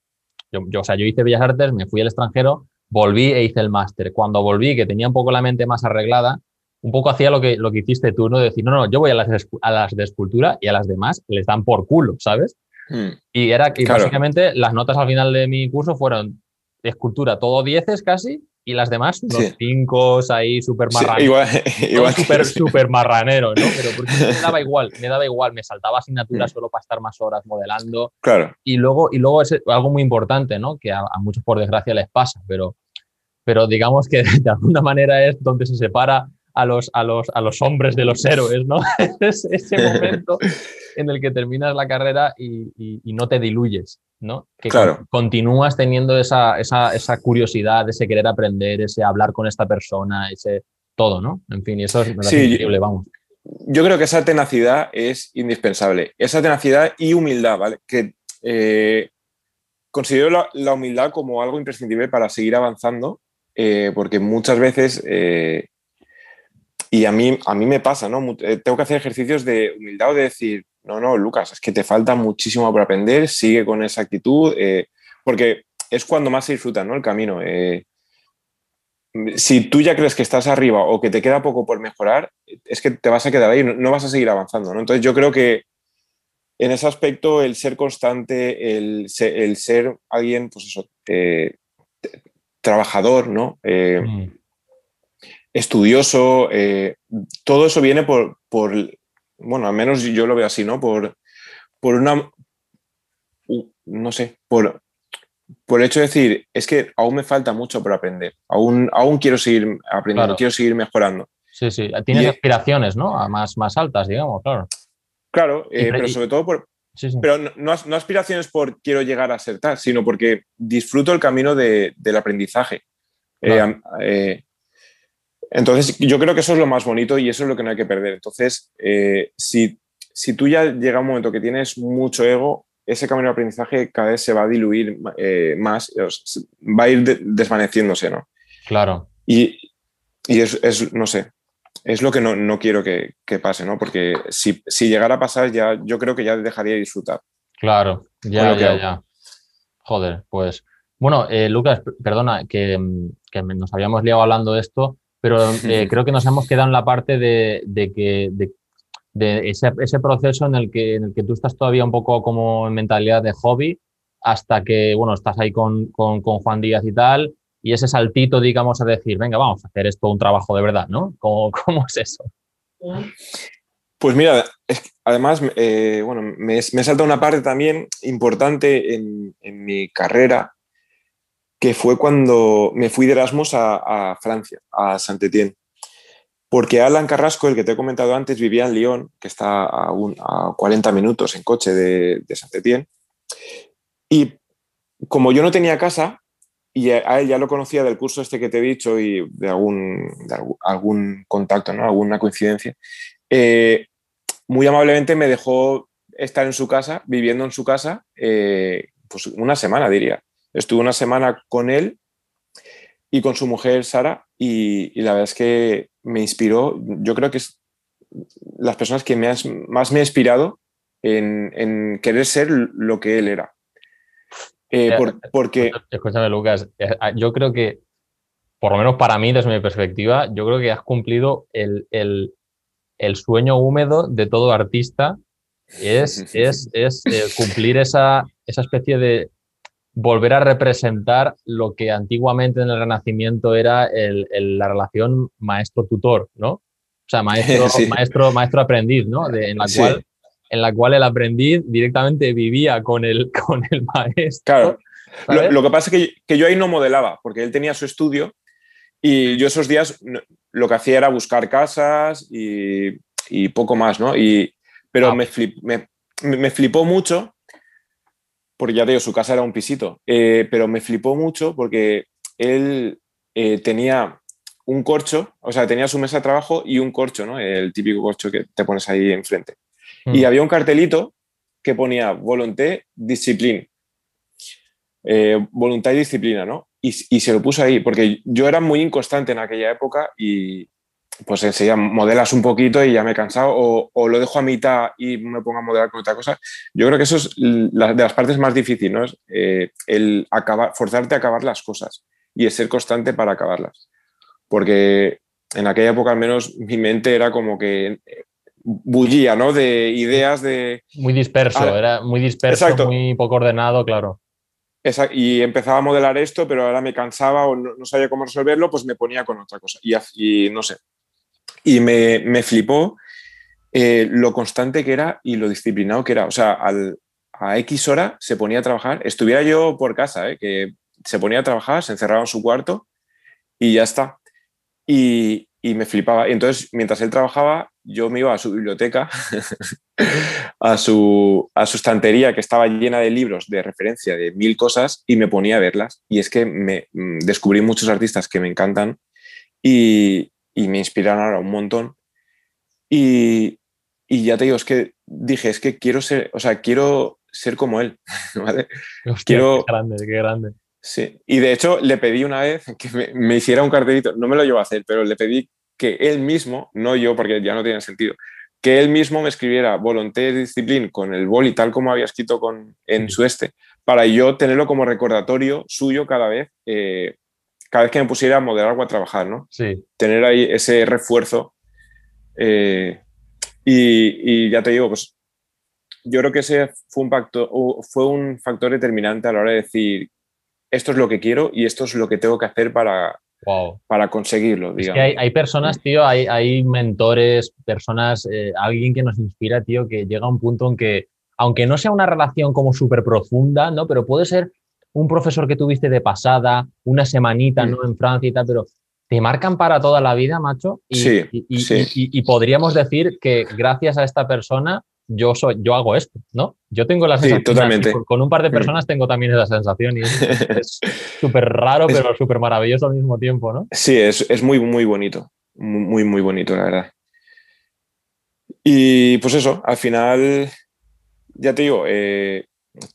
yo, o sea, yo hice Bellas Artes, me fui al extranjero, volví e hice el máster. Cuando volví, que tenía un poco la mente más arreglada, un poco hacía lo que, lo que hiciste tú, ¿no? De decir, no, no, yo voy a las, a las de escultura y a las demás les dan por culo, ¿sabes? Hmm. Y era que básicamente las notas al final de mi curso fueron de escultura todo dieces casi y las demás, unos cinco ahí súper marraneros. igual, súper super marraneros, ¿no? Pero porque me daba igual, me daba igual, me saltaba asignaturas mm. solo para estar más horas modelando. Claro. Y luego, y luego es algo muy importante, ¿no? Que a, muchos por desgracia les pasa, pero, pero digamos que de alguna manera es donde se separa a los, a los, a los hombres de los héroes, ¿no? es ese momento en el que terminas la carrera y, y no te diluyes. ¿no? Que continúas teniendo esa, esa, esa, curiosidad, ese querer aprender, ese hablar con esta persona, ese todo, ¿no? En fin, y eso es increíble, vamos. Yo creo que esa tenacidad es indispensable. Esa tenacidad y humildad, ¿vale? Que eh, considero la, humildad como algo imprescindible para seguir avanzando, eh, porque muchas veces, eh, y a mí, a mí me pasa, ¿no? Tengo que hacer ejercicios de humildad o de decir, no, no, Lucas, es que te falta muchísimo por aprender, sigue con esa actitud, eh, porque es cuando más se disfruta ¿no? el camino. Eh, si tú ya crees que estás arriba o que te queda poco por mejorar, es que te vas a quedar ahí, no, vas a seguir avanzando. ¿no? Entonces yo creo que en ese aspecto el ser constante, el, ser, alguien, pues eso, eh, trabajador, ¿no? Mm. estudioso, todo eso viene por, por bueno, al menos yo lo veo así, ¿no? Por, por una, no sé, por, por el hecho de decir, es que aún me falta mucho por aprender, aún, aún quiero seguir aprendiendo, quiero seguir mejorando. Sí, sí, tienes aspiraciones, ¿no? A más, más altas, digamos, claro. Claro, eh, pero sobre todo por... Pero no, no, aspiraciones por quiero llegar a ser tal, sino porque disfruto el camino de, del aprendizaje. Eh, eh, entonces, yo creo que eso es lo más bonito y eso es lo que no hay que perder. Entonces, eh, si, si, tú ya llega un momento que tienes mucho ego, ese camino de aprendizaje cada vez se va a diluir eh, más, va a ir desvaneciéndose, ¿no? Claro. Y, y es, es, no sé, es lo que no, no quiero que, que, pase, ¿no? Porque si, si, llegara a pasar, ya, yo creo que ya dejaría de disfrutar. Claro, ya, ya, ya. Joder, pues. Bueno, eh, Lucas, perdona, que, que, nos habíamos liado hablando de esto pero eh, creo que nos hemos quedado en la parte de, que de, ese, proceso en el, que, en el que tú estás todavía un poco como en mentalidad de hobby hasta que, bueno, estás ahí con, Juan Díaz y tal, y ese saltito, digamos, a decir, venga, vamos a hacer esto un trabajo de verdad, ¿no? ¿Cómo, cómo es eso? Pues mira, además, eh, bueno, me, me salta una parte también importante en, en mi carrera, que fue cuando me fui de Erasmus a, Francia, a Saint-Étienne. Porque Alan Carrasco, el que te he comentado antes, vivía en Lyon, que está a, a 40 minutos en coche de, de Saint-Étienne. Y como yo no tenía casa, y a él ya lo conocía del curso este que te he dicho y de algún, algún, contacto, ¿no? alguna coincidencia, eh, muy amablemente me dejó estar en su casa, viviendo en su casa, eh, pues una semana diría. Estuve una semana con él y con su mujer Sara y, la verdad es que me inspiró, yo creo que es las personas que me más me ha inspirado en, querer ser lo que él era. Eh, porque... Escúchame, Lucas, eh, ah, yo creo que, por lo menos para mí, desde mi perspectiva, yo creo que has cumplido el, el sueño húmedo de todo artista. Es, es, es eh, cumplir esa, esa especie de volver a representar lo que antiguamente en el Renacimiento era la relación maestro-tutor, ¿no? O sea, maestro, maestro, maestro aprendiz, ¿no? en, la cual, en la cual el aprendiz directamente vivía con el, con el maestro. Claro. Lo, que pasa es que, yo ahí no modelaba, porque él tenía su estudio y yo esos días lo que hacía era buscar casas y, poco más, ¿no? Y, pero ah. me, me, me flipó mucho porque ya digo, su casa era un pisito, eh, pero me flipó mucho porque él eh, tenía un corcho, o sea, tenía su mesa de trabajo y un corcho, ¿no? El típico corcho que te pones ahí enfrente. Mm. Y había un cartelito que ponía volonté, disciplina. Eh, voluntad y disciplina, ¿no? Y, y, se lo puso ahí, porque yo era muy inconstante en aquella época y, pues enseguida modelas un poquito y ya me he cansado, o, lo dejo a mitad y me pongo a modelar con otra cosa. Yo creo que eso es de las partes más difíciles, ¿no? Es, eh, el acabar, forzarte a acabar las cosas y es ser constante para acabarlas. Porque en aquella época al menos mi mente era como que eh, bullía, ¿no? De ideas de... Muy disperso, era muy disperso, muy poco ordenado, claro. y empezaba a modelar esto, pero ahora me cansaba o no, sabía cómo resolverlo, pues me ponía con otra cosa. Y, y no sé, y me, me flipó eh, lo constante que era y lo disciplinado que era. O sea, a X hora se ponía a trabajar, estuviera yo por casa, eh, que se ponía a trabajar, se encerraba en su cuarto y ya está. Y, y me flipaba. Y entonces, mientras él trabajaba, yo me iba a su biblioteca, a, su, a su estantería que estaba llena de libros de referencia de mil cosas y me ponía a verlas. Y es que me mm, descubrí muchos artistas que me encantan y, y me inspiraron ahora un montón. Y, y, ya te digo, es que dije, es que quiero ser, o sea, quiero ser como él. ¿vale? quiero... Qué grande, qué grande. Sí, y de hecho le pedí una vez que me, hiciera un cartelito, no me lo llevo a hacer, pero le pedí que él mismo, no yo porque ya no tiene sentido, que él mismo me escribiera volonté disciplina con el boli tal como había escrito con, en su este, para yo tenerlo como recordatorio suyo cada vez eh, cada vez que me pusiera a modelar o a trabajar, ¿no? Sí. Tener ahí ese refuerzo. Eh, y, ya te digo, pues yo creo que ese fue un, factor, fue un factor determinante a la hora de decir, esto es lo que quiero y esto es lo que tengo que hacer para, para conseguirlo. Es que hay, personas, tío, hay, hay mentores, personas, eh, alguien que nos inspira, tío, que llega a un punto en que, aunque no sea una relación como súper profunda, ¿no? Pero puede ser un profesor que tuviste de pasada, una semanita. ¿no? en Francia y tal, pero te marcan para toda la vida, macho. Y, sí, y, podríamos decir que gracias a esta persona yo, soy, yo hago esto, ¿no? Yo tengo la sensación. totalmente. Con, un par de mm. personas tengo también esa sensación y es súper raro, pero súper maravilloso al mismo tiempo, ¿no? Sí, es, es muy, muy bonito. Muy, muy bonito, la verdad. Y pues eso, al final, ya te digo, eh,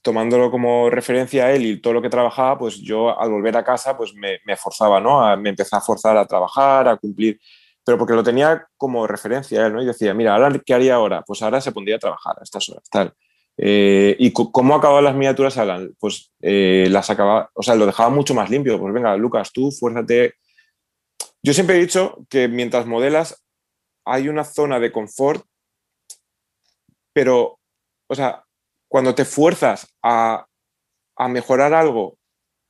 tomándolo como referencia a él y todo lo que trabajaba, pues yo al volver a casa pues me, me forzaba, ¿no? me empecé a forzar a trabajar, a cumplir, pero porque lo tenía como referencia a él, ¿no? Y decía, mira, ahora ¿qué haría ahora? Pues ahora se pondría a trabajar a estas horas, tal. Eh, ¿Y cómo acababan las miniaturas, Alan? Pues eh, las acababa, o sea, lo dejaba mucho más limpio. Pues venga, Lucas, tú fuérzate. Yo siempre he dicho que mientras modelas hay una zona de confort, pero, o sea, cuando te fuerzas a, mejorar algo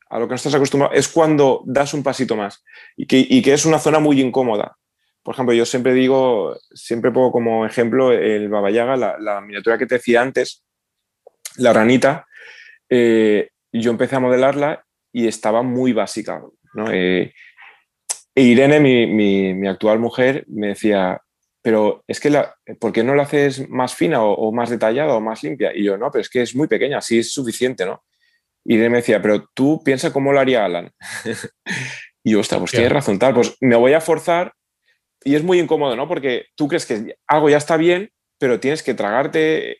a lo que no estás acostumbrado, es cuando das un pasito más y que, es una zona muy incómoda. Por ejemplo, yo siempre digo, siempre pongo como ejemplo el Baba Yaga, la, miniatura que te decía antes, la ranita, eh, yo empecé a modelarla y estaba muy básica. Eh, e Irene, mi, actual mujer, me decía, pero es que, la, ¿por qué no la haces más fina o, más detallada o más limpia? Y yo, no, pero es que es muy pequeña, así es suficiente, ¿no? Y él me decía, pero tú piensa cómo lo haría Alan. y yo, ostras, pues tienes razón, tal, pues me voy a forzar y es muy incómodo, ¿no? Porque tú crees que algo ya está bien, pero tienes que tragarte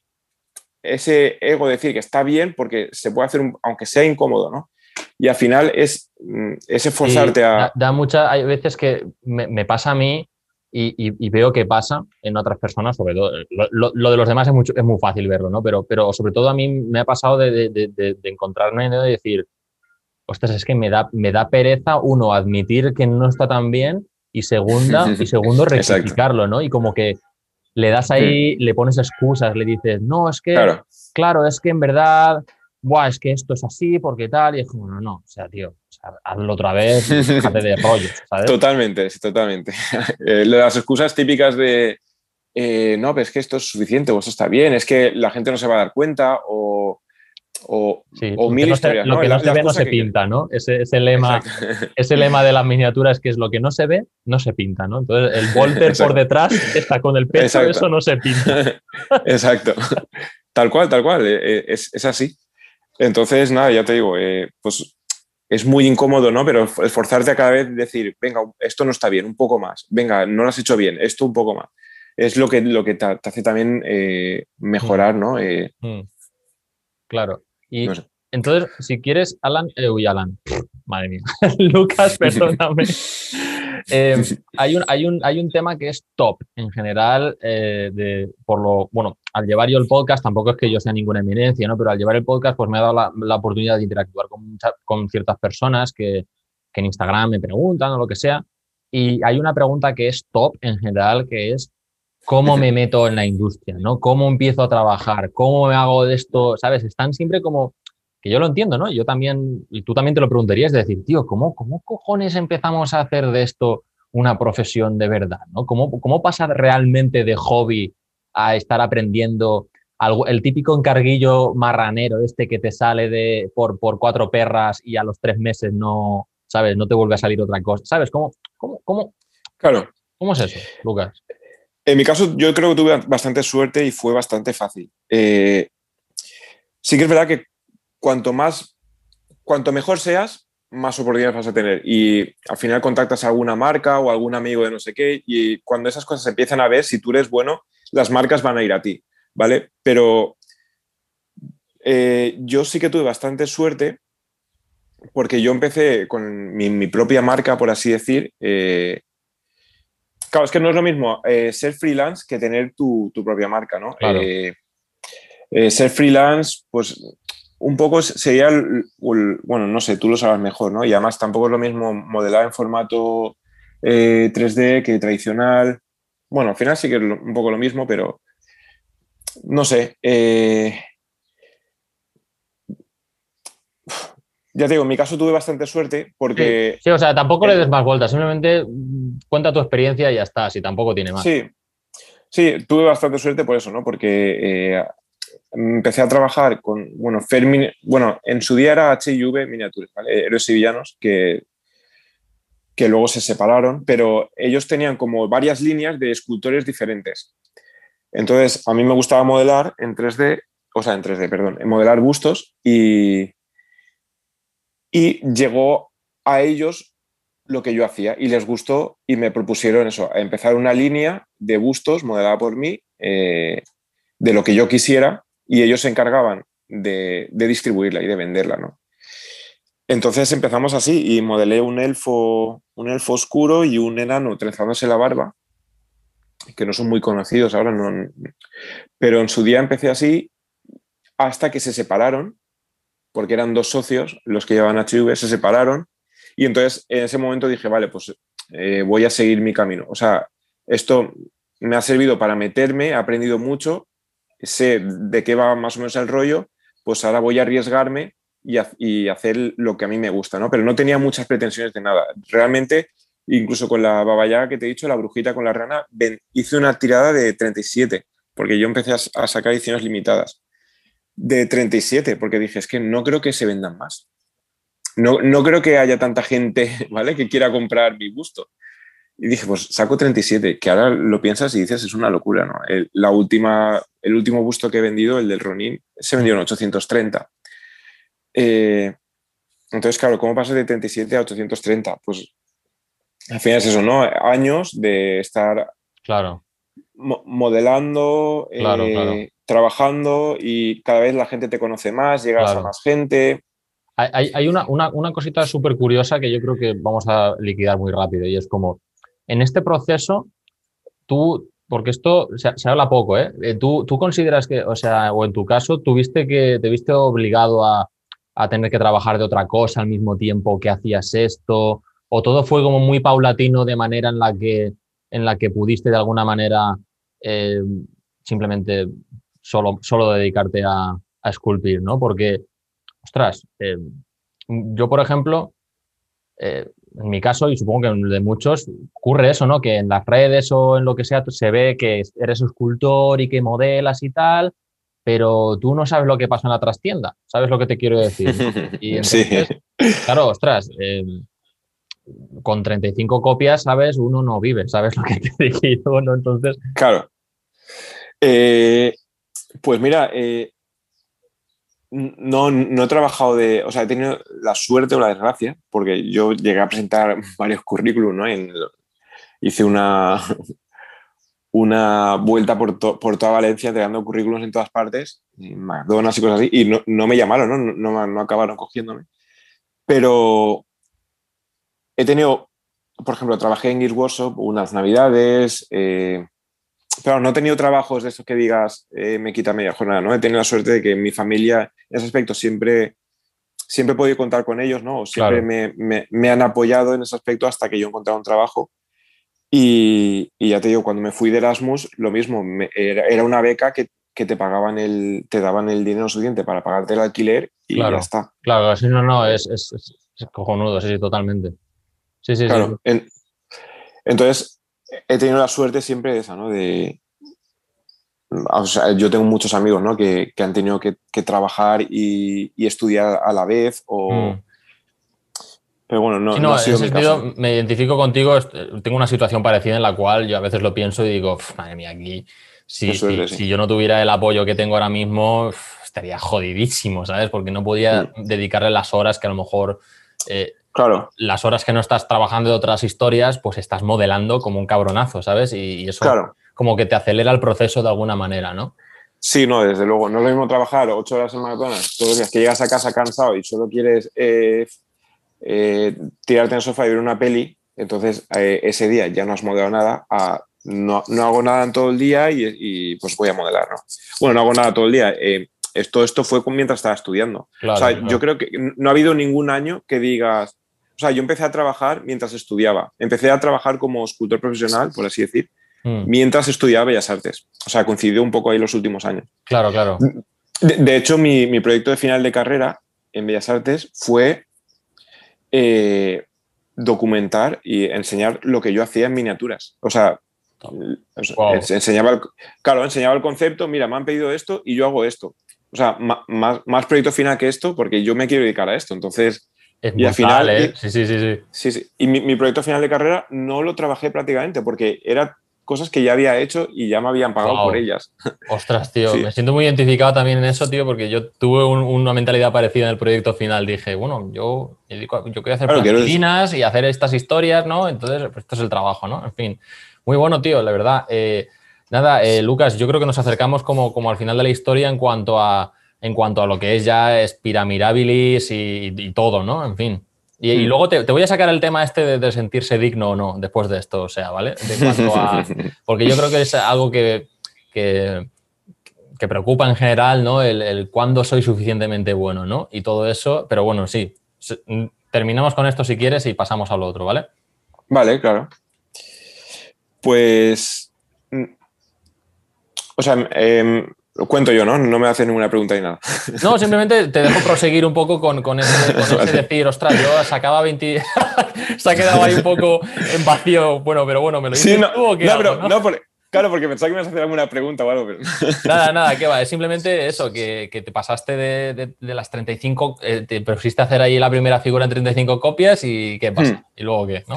ese ego de decir que está bien porque se puede hacer, aunque sea incómodo, ¿no? Y al final es, mm, es esforzarte a... Da, mucha, hay veces que me, me, pasa a mí y, veo que pasa en otras personas, sobre todo. Lo, de los demás es, mucho, es muy fácil verlo, ¿no? Pero, pero sobre todo a mí me ha pasado de, de, de, de encontrarme y decir, ostras, es que me da, me da pereza, uno, admitir que no está tan bien y segunda, y segundo, rectificarlo, ¿no? Y como que le das ahí, le pones excusas, le dices, no, es que, claro, es que en verdad, Buah, es que esto es así, porque tal, y es como, no, no, o sea, tío, hazlo otra vez, déjate de rollo, ¿sabes? Totalmente, sí, totalmente. Eh, las excusas típicas de, eh, no, pero es que esto es suficiente o esto está bien, es que la gente no se va a dar cuenta o, o, mil historias. lo que no se ve no se pinta, ¿no? Ese, ese, lema, ese lema de las miniaturas que es lo que no se ve, no se pinta, ¿no? Entonces el volter por detrás está con el pecho, eso no se pinta. Exacto. Tal cual, tal cual, eh, es, es así. Entonces, nada, ya te digo, eh, pues es muy incómodo, ¿no? Pero esforzarte a cada vez decir, venga, esto no está bien, un poco más, venga, no lo has hecho bien, esto un poco más. Es lo que, lo que te, hace también mejorar, ¿no? Mm. Claro. Y entonces, si quieres, Alan, eh, uy, Alan, madre mía, Lucas, perdóname. Em, hay, un, hay, un, hay un tema que es top en general, eh, de, por lo, bueno, al llevar yo el podcast, tampoco es que yo sea ninguna eminencia, ¿no? Pero al llevar el podcast, pues me ha dado la, la oportunidad de interactuar con, con ciertas personas que, que en Instagram me preguntan o lo que sea. Y hay una pregunta que es top en general, que es cómo me meto en la industria, ¿no? ¿Cómo empiezo a trabajar? ¿Cómo me hago de esto? ¿Sabes? Están siempre como, que yo lo entiendo, ¿no? Yo también, y tú también te lo preguntarías, de decir, tío, ¿cómo, cómo cojones empezamos a hacer de esto una profesión de verdad, ¿no? ¿Cómo, cómo pasar realmente de hobby a estar aprendiendo algo, el típico encarguillo marranero este que te sale de, por, por cuatro perras y a los tres meses no, ¿sabes? No te vuelve a salir otra cosa, ¿sabes? ¿Cómo, cómo, cómo, claro. ¿cómo es eso, Lucas? En mi caso, yo creo que tuve bastante suerte y fue bastante fácil. Eh, sí que es verdad que cuanto más, cuanto mejor seas, más oportunidades vas a tener. Y al final contactas a alguna marca o algún amigo de no sé qué, y cuando esas cosas empiezan a ver, si tú eres bueno, las marcas van a ir a ti, ¿vale? Pero eh, yo sí que tuve bastante suerte porque yo empecé con mi, propia marca, por así decir, eh, Claro, es que no es lo mismo eh, ser freelance que tener tu, propia marca, ¿no? Ser freelance, pues un poco sería, bueno, no sé, tú lo sabes mejor, ¿no? Y además tampoco es lo mismo modelar en formato 3D que tradicional. Bueno, al final sí que es un poco lo mismo, pero no sé ya te digo, en mi caso tuve bastante suerte porque... Sí, o sea, tampoco le des más vueltas, simplemente cuenta tu experiencia y ya está, si tampoco tiene más. Sí, sí, tuve bastante suerte por eso, ¿no? Porque eh, empecé a trabajar con, bueno, bueno, en su día era HV Miniaturas, ¿vale? Héroes y villanos, que, que luego se separaron, pero ellos tenían como varias líneas de escultores diferentes. Entonces, a mí me gustaba modelar en 3D, o sea, en 3D, perdón, modelar bustos y y llegó a ellos lo que yo hacía y les gustó y me propusieron eso, empezar una línea de bustos modelada por mí eh, de lo que yo quisiera y ellos se encargaban de, distribuirla y de venderla, ¿no? Entonces empezamos así y modelé un elfo, un elfo oscuro y un enano trezándose la barba, que no son muy conocidos ahora, no, pero en su día empecé así hasta que se separaron porque eran dos socios los que llevaban HV, se separaron y entonces en ese momento dije, vale, pues eh, voy a seguir mi camino. O sea, esto me ha servido para meterme, he aprendido mucho, sé de qué va más o menos el rollo, pues ahora voy a arriesgarme y, hacer lo que a mí me gusta, ¿no? Pero no tenía muchas pretensiones de nada. Realmente, incluso con la babayaga que te he dicho, la brujita con la rana, hice una tirada de 37, porque yo empecé a sacar ediciones limitadas de 37, porque dije, es que no creo que se vendan más. No, no creo que haya tanta gente, ¿vale? Que quiera comprar mi busto. Y dije, pues saco 37, que ahora lo piensas y dices, es una locura, ¿no? El, la última, el último busto que he vendido, el del Ronin, se vendió en 830. Eh, entonces, claro, ¿cómo pasas de 37 a 830? Pues al final es eso, ¿no? Años de estar claro. modelando, claro, claro. Eh, trabajando y cada vez la gente te conoce más, llegas a más gente. Hay, una, una, cosita súper curiosa que yo creo que vamos a liquidar muy rápido y es como, en este proceso, tú, porque esto se, habla poco, ¿eh? ¿eh? ¿Tú, ¿Tú consideras que, o sea, o en tu caso, tuviste que, te viste obligado a, a tener que trabajar de otra cosa al mismo tiempo que hacías esto? ¿O todo fue como muy paulatino de manera en la que, en la que pudiste de alguna manera eh, simplemente solo, solo dedicarte a, esculpir, ¿no? Porque, ostras, eh, yo, por ejemplo, en mi caso, y supongo que en de muchos, ocurre eso, ¿no? Que en las redes o en lo que sea se ve que eres escultor y que modelas y tal, pero tú no sabes lo que pasa en la trastienda, ¿sabes lo que te quiero decir? Y entonces, claro, ostras, eh, con 35 copias, ¿sabes? Uno no vive, ¿sabes lo que te digo? ¿no? Entonces... Claro. Eh, pues mira, eh, no, no he trabajado de, o sea, he tenido la suerte o la desgracia, porque yo llegué a presentar varios currículums, ¿no? En, hice una, una vuelta por, por, toda Valencia tirando currículums en todas partes, McDonald's y cosas así, y no, no me llamaron, ¿no? No, no, no acabaron cogiéndome. Pero he tenido, por ejemplo, trabajé en Gears Workshop unas navidades, eh, pero no he tenido trabajos de esos que digas eh, me quita media jornada, ¿no? He tenido la suerte de que mi familia, en ese aspecto, siempre, siempre he podido contar con ellos, ¿no? siempre me, me, me, han apoyado en ese aspecto hasta que yo encontré un trabajo. Y, y, ya te digo, cuando me fui de Erasmus, lo mismo, me, era, era, una beca que, que, te pagaban el, te daban el dinero suficiente para pagarte el alquiler y claro, ya está. Claro, así no, no, es, es, es cojonudo, sí, sí, totalmente. Sí, sí, claro. sí. En, entonces, he tenido la suerte siempre de esa, ¿no? De, o sea, yo tengo muchos amigos, ¿no? Que, que han tenido que, que trabajar y, y, estudiar a la vez o... Mm. Pero bueno, no, sí, no, no ha sido en ese sentido me identifico contigo. Tengo una situación parecida en la cual yo a veces lo pienso y digo, madre mía, aquí, si, suerte, si, sí. si, yo no tuviera el apoyo que tengo ahora mismo, estaría jodidísimo, ¿sabes? Porque no podía mm. dedicarle las horas que a lo mejor eh, Claro. Las horas que no estás trabajando de otras historias, pues estás modelando como un cabronazo, ¿sabes? Y, y eso claro. como que te acelera el proceso de alguna manera, ¿no? Sí, no, desde luego. No es lo mismo trabajar ocho horas en McDonald's todos los días que llegas a casa cansado y solo quieres eh, eh, tirarte en el sofá y ver una peli. Entonces, eh, ese día ya no has modelado nada. A, no, no, hago nada en todo el día y, y, pues voy a modelar, ¿no? Bueno, no hago nada todo el día. esto, esto fue mientras estaba estudiando. Claro, o sea, claro. yo creo que no ha habido ningún año que digas, sea, yo empecé a trabajar mientras estudiaba. Empecé a trabajar como escultor profesional, por así decir, mm. mientras estudiaba Bellas Artes. O sea, coincidió un poco ahí los últimos años. Claro, claro. De, de hecho, mi, mi, proyecto de final de carrera en Bellas Artes fue eh, documentar y enseñar lo que yo hacía en miniaturas. O sea, wow. enseñaba el, claro, enseñaba el concepto, mira, me han pedido esto y yo hago esto. O sea, más, más proyecto final que esto porque yo me quiero dedicar a esto. Entonces, es y al final, ¿eh? sí, sí, sí, sí. sí, sí. Y mi, mi, proyecto final de carrera no lo trabajé prácticamente porque era cosas que ya había hecho y ya me habían pagado wow. por ellas. Ostras, tío, sí. me siento muy identificado también en eso, tío, porque yo tuve un, una mentalidad parecida en el proyecto final. Dije, bueno, yo, yo quiero hacer claro, y hacer estas historias, ¿no? Entonces, pues esto es el trabajo, ¿no? En fin, muy bueno, tío, la verdad. Eh, nada, eh, Lucas, yo creo que nos acercamos como, como al final de la historia en cuanto a, en cuanto a lo que es ya Spiramidabilis y, y todo, ¿no? En fin. Y, y, luego te, te, voy a sacar el tema este de, de, sentirse digno o no después de esto, o sea, ¿vale? A, porque yo creo que es algo que, que, que preocupa en general, ¿no? El, el, cuándo soy suficientemente bueno, ¿no? Y todo eso, pero bueno, sí. Terminamos con esto si quieres y pasamos a lo otro, ¿vale? Vale, claro. Pues. O sea, eh, lo cuento yo, ¿no? No me hace ninguna pregunta ni nada. No, simplemente te dejo proseguir un poco con, con ese, con ese vale. decir, ostras, yo sacaba 20... Se ha quedado ahí un poco en vacío. Bueno, pero bueno, me lo dices sí, no, tú o qué no, hago, pero, ¿no? no por, claro, porque pensaba que me ibas a hacer alguna pregunta o algo. Pero... Nada, nada, ¿qué va? Es simplemente eso, que, que te pasaste de, de, de las 35, eh, te pusiste a hacer ahí la primera figura en 35 copias y ¿qué pasa? Hmm. ¿Y luego qué? ¿no?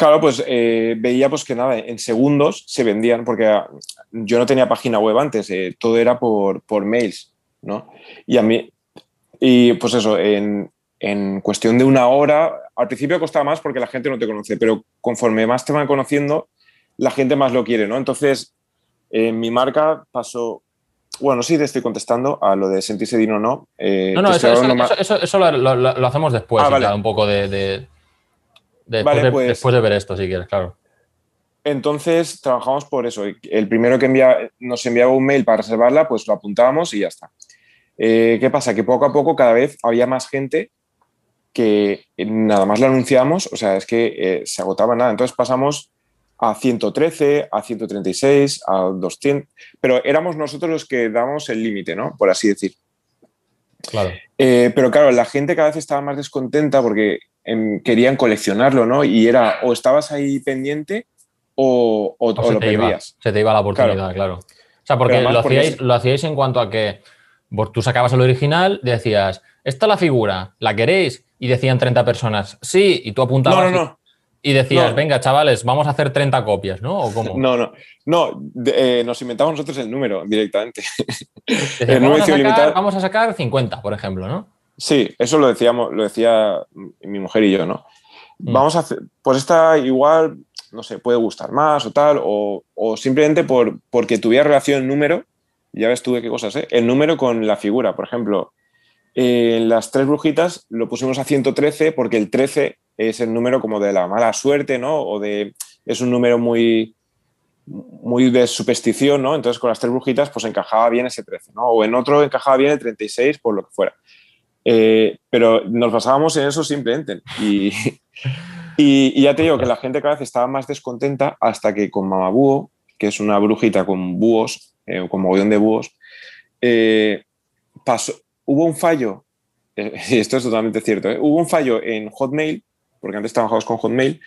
Claro, pues eh, veía pues que nada, en segundos se vendían, porque yo no tenía página web antes, eh, todo era por, por, mails, ¿no? Y a mí, y pues eso, en, en, cuestión de una hora, al principio costaba más porque la gente no te conoce, pero conforme más te van conociendo, la gente más lo quiere, ¿no? Entonces, en mi marca pasó, bueno, sí te estoy contestando a lo de sentirse digno o no. Eh, no, no, eso, eso, eso, eso, lo, lo, lo, hacemos después, ah, vale. un poco de... de Después, vale, de, pues, después, de, ver esto, si quieres, claro. Entonces trabajamos por eso. El primero que envía, nos enviaba un mail para reservarla, pues lo apuntábamos y ya está. Eh, ¿Qué pasa? Que poco a poco cada vez había más gente que nada más la anunciamos, o sea, es que eh, se agotaba nada. Entonces pasamos a 113, a 136, a 200, pero éramos nosotros los que dábamos el límite, ¿no? Por así decir. Claro. Eh, pero claro, la gente cada vez estaba más descontenta porque em, querían coleccionarlo, ¿no? Y era o estabas ahí pendiente o, o, O se, lo te iba, se te iba la oportunidad, claro. O sea, porque, lo, porque hacíais, es- lo hacíais en cuanto a que vos- tú sacabas el original, decías, esta es la figura, ¿la queréis? Y decían 30 personas, sí, y tú No, apuntabas no, no. y decías, No. venga, chavales, vamos a hacer 30 copias, ¿no? ¿O cómo? No, no. No, de- eh, nos inventamos nosotros el número directamente. Decías, el vamos, a edición sacar, vamos a sacar 50, por ejemplo, ¿no? Sí, eso lo decíamos, lo decía mi mujer y yo, ¿no? Mm. Vamos a hacer, pues esta igual, no sé, puede gustar más o tal, o, o simplemente por, porque tuviera relación el número, ya ves tú de qué cosas, ¿eh? El número con la figura, por ejemplo, eh, en las tres brujitas lo pusimos a 113 porque el 13 es el número como de la mala suerte, ¿no? O de, es un número muy, muy de superstición, ¿no? Entonces con las tres brujitas pues encajaba bien ese 13, ¿no? O en otro encajaba bien el 36, por lo que fuera. Eh, pero nos basábamos en eso simplemente. Y, ya te digo que la gente cada vez estaba más descontenta hasta que con Mamabúo, que es una brujita con búhos, eh, con mogollón de búhos, eh, hubo un fallo, eh, y esto es totalmente cierto, ¿eh? hubo un fallo en Hotmail, porque antes trabajamos con Hotmail,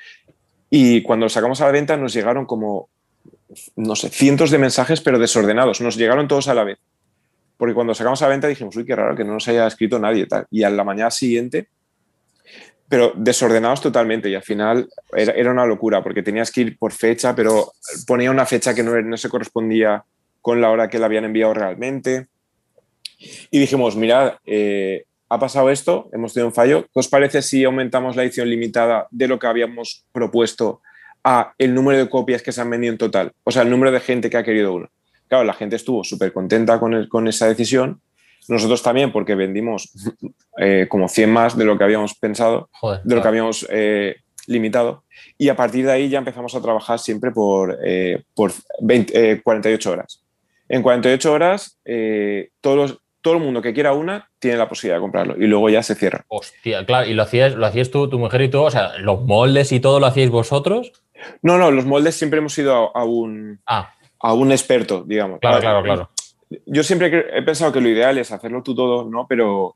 y cuando lo sacamos a la venta nos llegaron como, no sé, cientos de mensajes, pero desordenados, nos llegaron todos a la vez porque cuando sacamos a venta dijimos, uy, qué raro que no nos haya escrito nadie. Tal. Y a la mañana siguiente, pero desordenados totalmente. Y al final era, era una locura, porque tenías que ir por fecha, pero ponía una fecha que no, no se correspondía con la hora que la habían enviado realmente. Y dijimos, mirad, eh, ha pasado esto, hemos tenido un fallo. ¿Qué os parece si aumentamos la edición limitada de lo que habíamos propuesto a el número de copias que se han vendido en total? O sea, el número de gente que ha querido uno. Claro, la gente estuvo súper contenta con, el- con esa decisión. Nosotros también, porque vendimos eh, como 100 más de lo que habíamos pensado, Joder. de lo que habíamos eh, limitado. Y a partir de ahí ya empezamos a trabajar siempre por, eh, por 20, eh, 48 horas. En 48 horas, eh, todos los- todo el mundo que quiera una tiene la posibilidad de comprarlo y luego ya se cierra. Hostia, claro, y lo hacías, lo hacías tú, tu mujer y tú, o sea, los moldes y todo lo hacíais vosotros. No, no, los moldes siempre hemos ido a, a un, Ah, a un experto, digamos. claro, claro, claro. Yo siempre he pensado que lo ideal es hacerlo tú todo, ¿no? Pero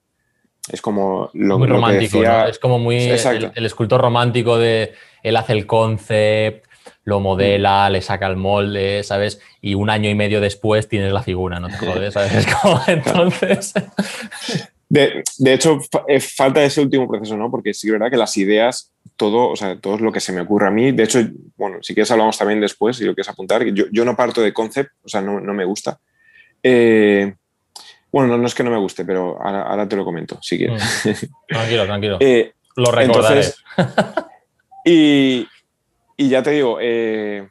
es como lo, muy lo que romántico, decía- ¿no? Es como muy el, el escultor romántico de él hace el concept, lo modela, le saca el molde, ¿sabes? Y un año y medio después tienes la figura, no te jodes, ¿sabes? Es como entonces. De, de hecho, eh, falta ese último proceso, ¿no? Porque sí es verdad que las ideas, todo, o sea, todo es lo que se me ocurre a mí. De hecho, bueno, si quieres hablamos también después, si lo quieres apuntar. Yo, yo no parto de concept, o sea, no, no me gusta. Eh, bueno, no, no es que no me guste, pero ahora, ahora te lo comento, si quieres. Mm. Tranquilo, tranquilo. Eh, Lo recordaré. entonces, y, y ya te digo, eh,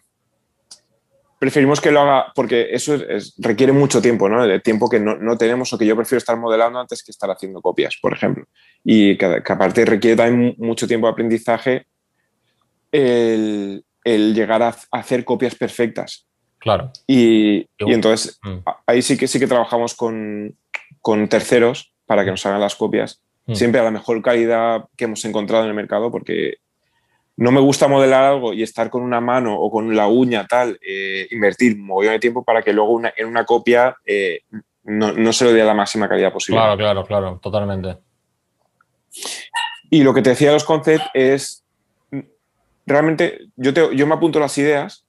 preferimos que lo haga, porque eso es- es- requiere mucho tiempo, ¿no? El tiempo que no, no tenemos o que yo prefiero estar modelando antes que estar haciendo copias, por ejemplo. Y que, que aparte requiere también mu- mucho tiempo de aprendizaje el, el llegar a, hacer copias perfectas. Claro. Y, y entonces Mm. ahí sí que sí que trabajamos con, con terceros para que nos hagan las copias, Mm. siempre a la mejor calidad que hemos encontrado en el mercado, porque no me gusta modelar algo y estar con una mano o con la uña tal, eh, invertir un mogollón de tiempo para que luego una- en una copia eh, no, no se lo dé la máxima calidad posible. Claro, claro, claro, totalmente. Y lo que te decía de los concepts es, realmente yo, te- yo me apunto las ideas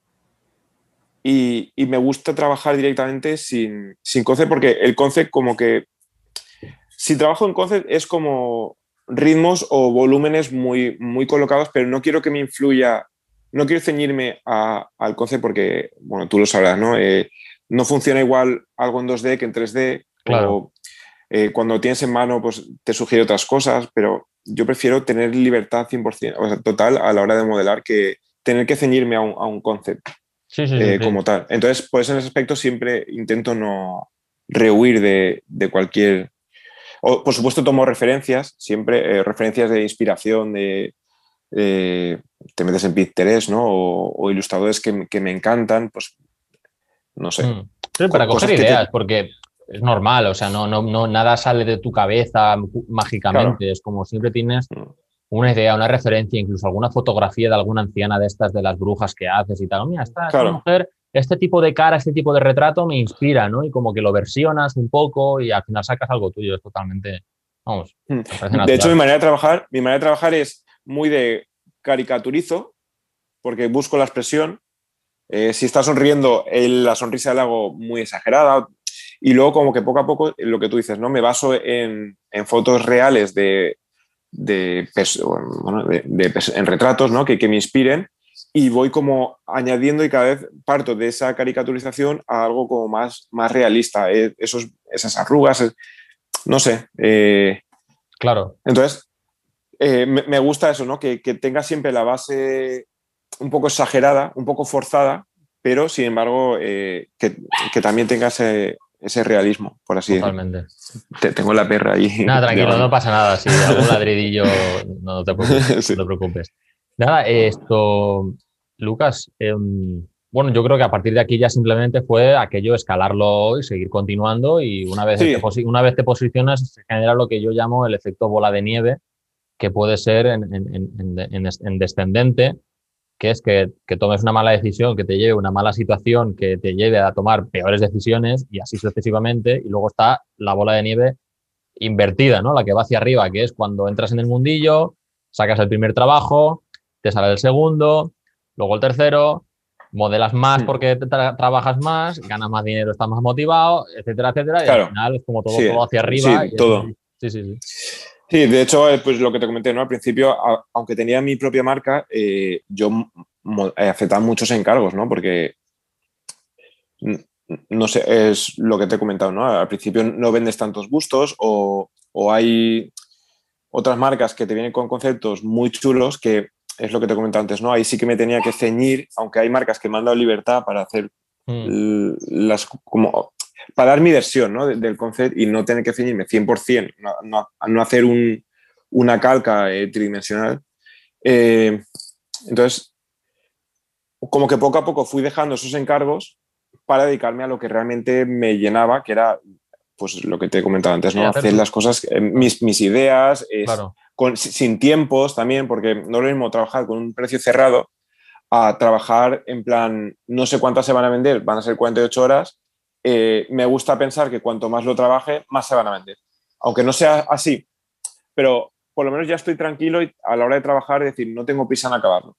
y, y me gusta trabajar directamente sin, sin concept porque el concept como que, si trabajo en concept es como ritmos o volúmenes muy, muy colocados, pero no quiero que me influya, no quiero ceñirme a- al concept porque, bueno, tú lo sabrás, ¿no? Eh, no funciona igual algo en 2D que en 3D. Claro. O, eh, cuando tienes en mano, pues te sugiere otras cosas, pero yo prefiero tener libertad 100%, o sea, total a la hora de modelar que tener que ceñirme a un, a un concept Sí, sí, sí. eh, sí. como tal. Entonces, pues en ese aspecto siempre intento no rehuir de, de cualquier... O, por supuesto, tomo referencias, siempre eh, referencias de inspiración, de... eh, te metes en Pinterest, ¿no? O, o ilustradores que, que me encantan, pues no sé. Mm. Sí, para coger que te- ideas, porque es normal, o sea, no, no, no, nada sale de tu cabeza mágicamente, es como siempre tienes Mm. una idea, una referencia, incluso alguna fotografía de alguna anciana de estas, de las brujas que haces y tal. Mira, esta, mujer, este tipo de cara, este tipo de retrato me inspira, ¿no? Y como que lo versionas un poco y al final sacas algo tuyo, es totalmente, vamos. Hmm. De hecho, mi manera de trabajar, mi manera de trabajar es muy de caricaturizo, porque busco la expresión. Eh, si está sonriendo, la sonrisa la hago muy exagerada. Y luego, como que poco a poco, lo que tú dices, ¿no? Me baso en, en fotos reales de, de, en retratos ¿no? que, que, me inspiren y voy como añadiendo y cada vez parto de esa caricaturización a algo como más, más realista, eh, esos, esas arrugas, no sé. Eh, claro. Entonces, eh, me, gusta eso, ¿no? Que, que, tenga siempre la base un poco exagerada, un poco forzada, pero sin embargo que, que, también tenga ese, ese realismo, por así decirlo. Totalmente. tengo la perra ahí. Nada, tranquilo, no pasa nada. Si algún ladridillo, no te preocupes. No te preocupes. Nada, esto, Lucas, em, bueno, yo creo que a partir de aquí ya simplemente fue aquello escalarlo y seguir continuando y una vez, te, una vez te posicionas se genera lo que yo llamo el efecto bola de nieve, que puede ser en, en descendente, que es que, tomes una mala decisión, que te lleve una mala situación, que te lleve a tomar peores decisiones y así sucesivamente. Y luego está la bola de nieve invertida, ¿no? La que va hacia arriba, que es cuando entras en el mundillo, sacas el primer trabajo, te sale el segundo, luego el tercero, modelas más porque trabajas más, ganas más dinero, estás más motivado, etcétera, etcétera. Y al final es como todo, todo hacia arriba. Sí, todo. sí, sí, sí. Sí, de hecho, eh, pues lo que te comenté, ¿no? Al principio, aunque tenía mi propia marca, eh, yo aceptaba muchos encargos, ¿no? Porque, no sé, es lo que te he comentado, ¿no? Al principio no vendes tantos gustos o, hay otras marcas que te vienen con conceptos muy chulos que es lo que te he comentado antes, ¿no? Ahí sí que me tenía que ceñir, aunque hay marcas que me han dado libertad para hacer mm. las como para dar mi versión ¿no? del concepto y no tener que ceñirme 100%, no, no, hacer una calca eh, tridimensional. Eh, entonces, como que poco a poco fui dejando esos encargos para dedicarme a lo que realmente me llenaba, que era pues lo que te he comentado antes, ¿no? hacer las cosas, eh, mis, mis ideas, con, sin tiempos también, porque no es lo mismo trabajar con un precio cerrado a trabajar en plan, no sé cuántas se van a vender, van a ser 48 horas, eh, me gusta pensar que cuanto más lo trabaje, más se van a vender. Aunque no sea así, pero por lo menos ya estoy tranquilo y a la hora de trabajar, decir, no tengo prisa en acabarlo.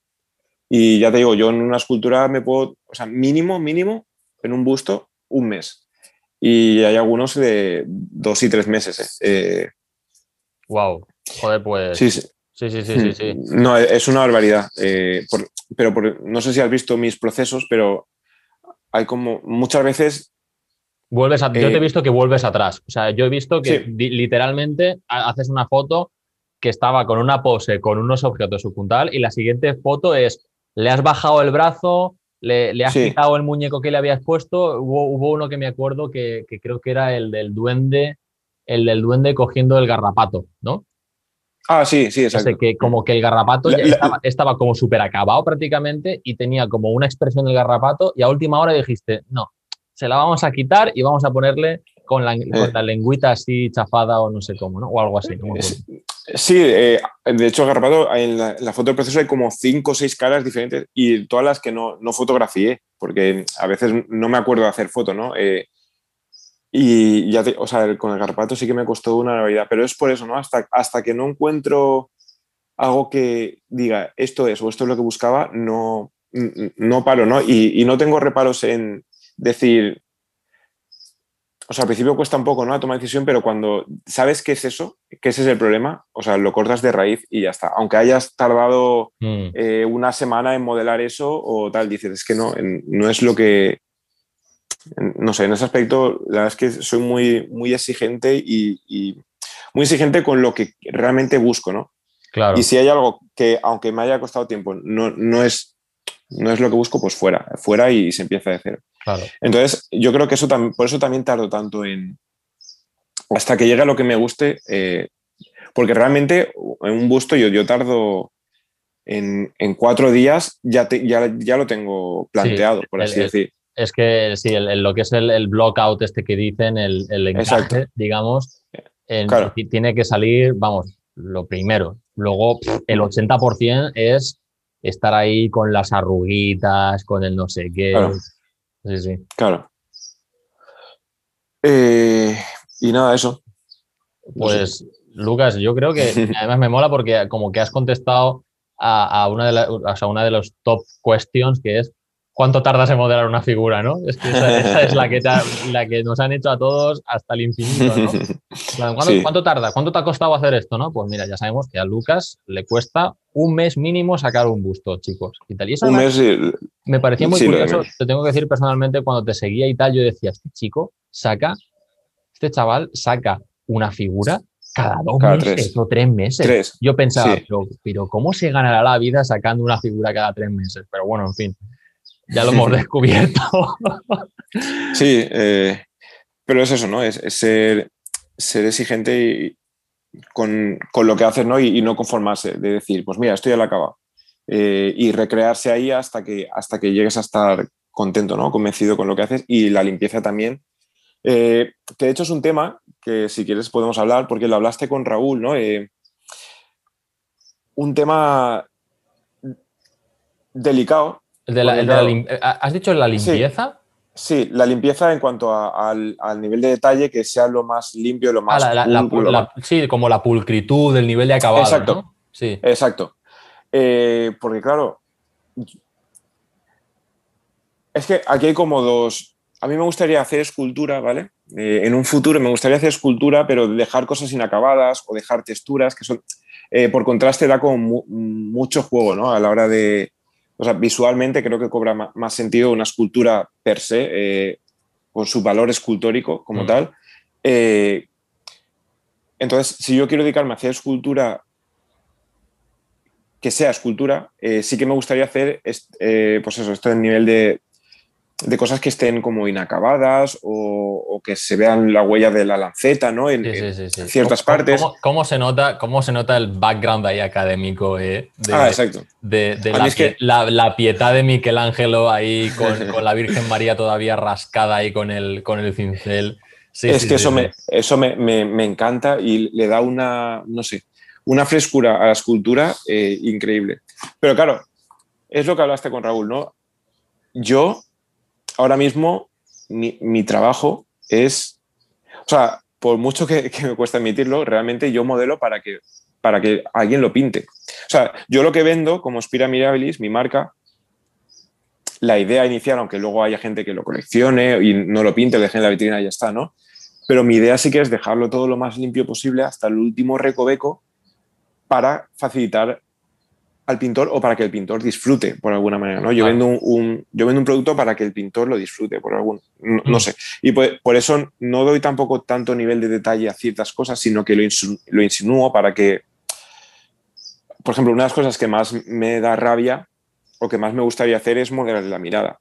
Y ya te digo, yo en una escultura me puedo, o sea, mínimo, mínimo, en un busto, un mes. Y hay algunos de dos y tres meses. ¿eh? wow. Eh, Joder, pues. Sí, sí. Sí, sí, sí, sí, No, es una barbaridad. pero no sé si has visto mis procesos, pero hay como muchas veces Vuelves yo te he eh, visto que vuelves atrás. O sea, yo he visto que literalmente haces una foto que estaba con una pose con unos objetos subpuntal y la siguiente foto es, le has bajado el brazo, le, has quitado el muñeco que le habías puesto. Hubo, uno que me acuerdo que, creo que era el del duende, el del duende cogiendo el garrapato, ¿no? Ah, sí, sí, exacto. que como que el garrapato estaba, estaba, como súper acabado prácticamente y tenía como una expresión del garrapato y a última hora dijiste, no, se la vamos a quitar y vamos a ponerle con la, eh. lengüita así chafada o no sé cómo, ¿no? O algo así. Sí, eh, de hecho, agarrapado en la, foto del proceso hay como cinco o seis caras diferentes y todas las que no, no fotografié, porque a veces no me acuerdo de hacer foto, ¿no? Eh, y ya, o sea, con el garrapato sí que me costó una barbaridad, pero es por eso, ¿no? Hasta, hasta que no encuentro algo que diga esto es o esto es lo que buscaba, no, no paro, ¿no? Y no tengo reparos en, decir, o sea, al principio cuesta un poco, ¿no? tomar decisión, pero cuando sabes qué es eso, que ese es el problema, o sea, lo cortas de raíz y ya está. Aunque hayas tardado mm. eh, una semana en modelar eso o tal, dices, es que no, no es lo que... No sé, en ese aspecto, la verdad es que soy muy, muy exigente y, muy exigente con lo que realmente busco, ¿no? Claro. Y si hay algo que, aunque me haya costado tiempo, no, no, es, no es lo que busco, pues fuera, fuera y se empieza de cero. Entonces, yo creo que eso también, por eso también tardo tanto en. hasta que llegue a lo que me guste. Eh, porque realmente en un busto yo, yo tardo en, cuatro días, ya, ya, ya, lo tengo planteado, por así decir. Es que sí, lo que es el, el out este que dicen, el, el encaje, digamos, tiene que salir, vamos, lo primero. Luego, el 80% es estar ahí con las arruguitas, con el no sé qué. Claro. Sí, sí. Claro. Eh, y nada, eso. Pues, Lucas, yo creo que además me mola porque como que has contestado a, a una, de la- sea, una de los top questions que es ¿cuánto tardas en modelar una figura, no? Es que esa, esa es la que, ha- la que nos han hecho a todos hasta el infinito, ¿no? ¿Cuánto, Sí. cuánto tarda? ¿Cuánto te ha costado hacer esto, no? Pues mira, ya sabemos que a Lucas le cuesta un mes mínimo sacar un busto, chicos. Y tal. Y eso Un mes. y- me parecía muy Sí, curioso, te tengo que decir personalmente, cuando te seguía y tal, yo decía, este chico saca, este chaval saca una figura cada dos Cada meses tres. o tres meses. Tres. Yo pensaba, Sí. pero, pero ¿cómo se ganará la vida sacando una figura cada tres meses? Pero bueno, en fin, ya lo hemos descubierto. Sí, eh, pero es eso, ¿no? Es, es ser, ser exigente y- con, con lo que haces, ¿no? Y, y no conformarse, de decir, pues mira, esto ya lo he acabado. Eh, y recrearse ahí hasta que, hasta que llegues a estar contento, ¿no? Convencido con lo que haces y la limpieza también. Eh, que de hecho es un tema que si quieres podemos hablar, porque lo hablaste con Raúl, ¿no? Eh, un tema delicado, El de la- Porque, el de la claro, lim- eh, ¿Has dicho la limpieza? Sí, la limpieza en cuanto a- al, al nivel de detalle, que sea lo más limpio, lo Ah, más. la- la- la pulcro, pul- lo la- más- sí, como la pulcritud, el nivel de acabado. Exacto. ¿no? Sí. Exacto. Eh, porque, claro, es que aquí hay como dos. A mí me gustaría hacer escultura, ¿vale? Eh, en un futuro me gustaría hacer escultura, pero dejar cosas inacabadas o dejar texturas que son. eh, por contraste, da como mu- mucho juego, ¿no? A la hora de. O sea, visualmente creo que cobra más sentido una escultura per se, eh, con su valor escultórico como Mm. tal. Eh, entonces, si yo quiero dedicarme a hacer escultura que sea escultura, eh, sí que me gustaría hacer, eh, pues eso, esto en nivel de, de cosas que estén como inacabadas o, o que se vean la huella de la lanceta, ¿no? En, Sí, sí, sí, ciertas ¿Cómo- partes. ¿Cómo, cómo se nota, ¿Cómo se nota el background ahí académico eh, de, Ah, exacto. de, la, es que- pie- la, la pietad de Michelangelo ahí con, con la Virgen María todavía rascada ahí con el, con el cincel? Sí, es que eso, me, eso me, me- me encanta y le da una, no sé, una frescura a la escultura eh, increíble. Pero claro, es lo que hablaste con Raúl, ¿no? Yo, ahora mismo, mi, mi trabajo es, o sea, por mucho que, me cuesta admitirlo, realmente yo modelo para que, para que alguien lo pinte. O sea, yo lo que vendo como Spira Mirabilis, mi marca, la idea inicial, aunque luego haya gente que lo coleccione y no lo pinte, lo deje en la vitrina y ya está, ¿no? Pero mi idea sí que es dejarlo todo lo más limpio posible hasta el último recoveco para facilitar al pintor o para que el pintor disfrute por alguna manera, ¿no? Yo, Claro. vendo, un, un- yo vendo un producto para que el pintor lo disfrute por algún... No, no Mm. sé. Y por, por eso no doy tampoco tanto nivel de detalle a ciertas cosas, sino que lo, insu- lo insinúo para que... Por ejemplo, una de las cosas que más me da rabia o que más me gustaría hacer es modelar la mirada.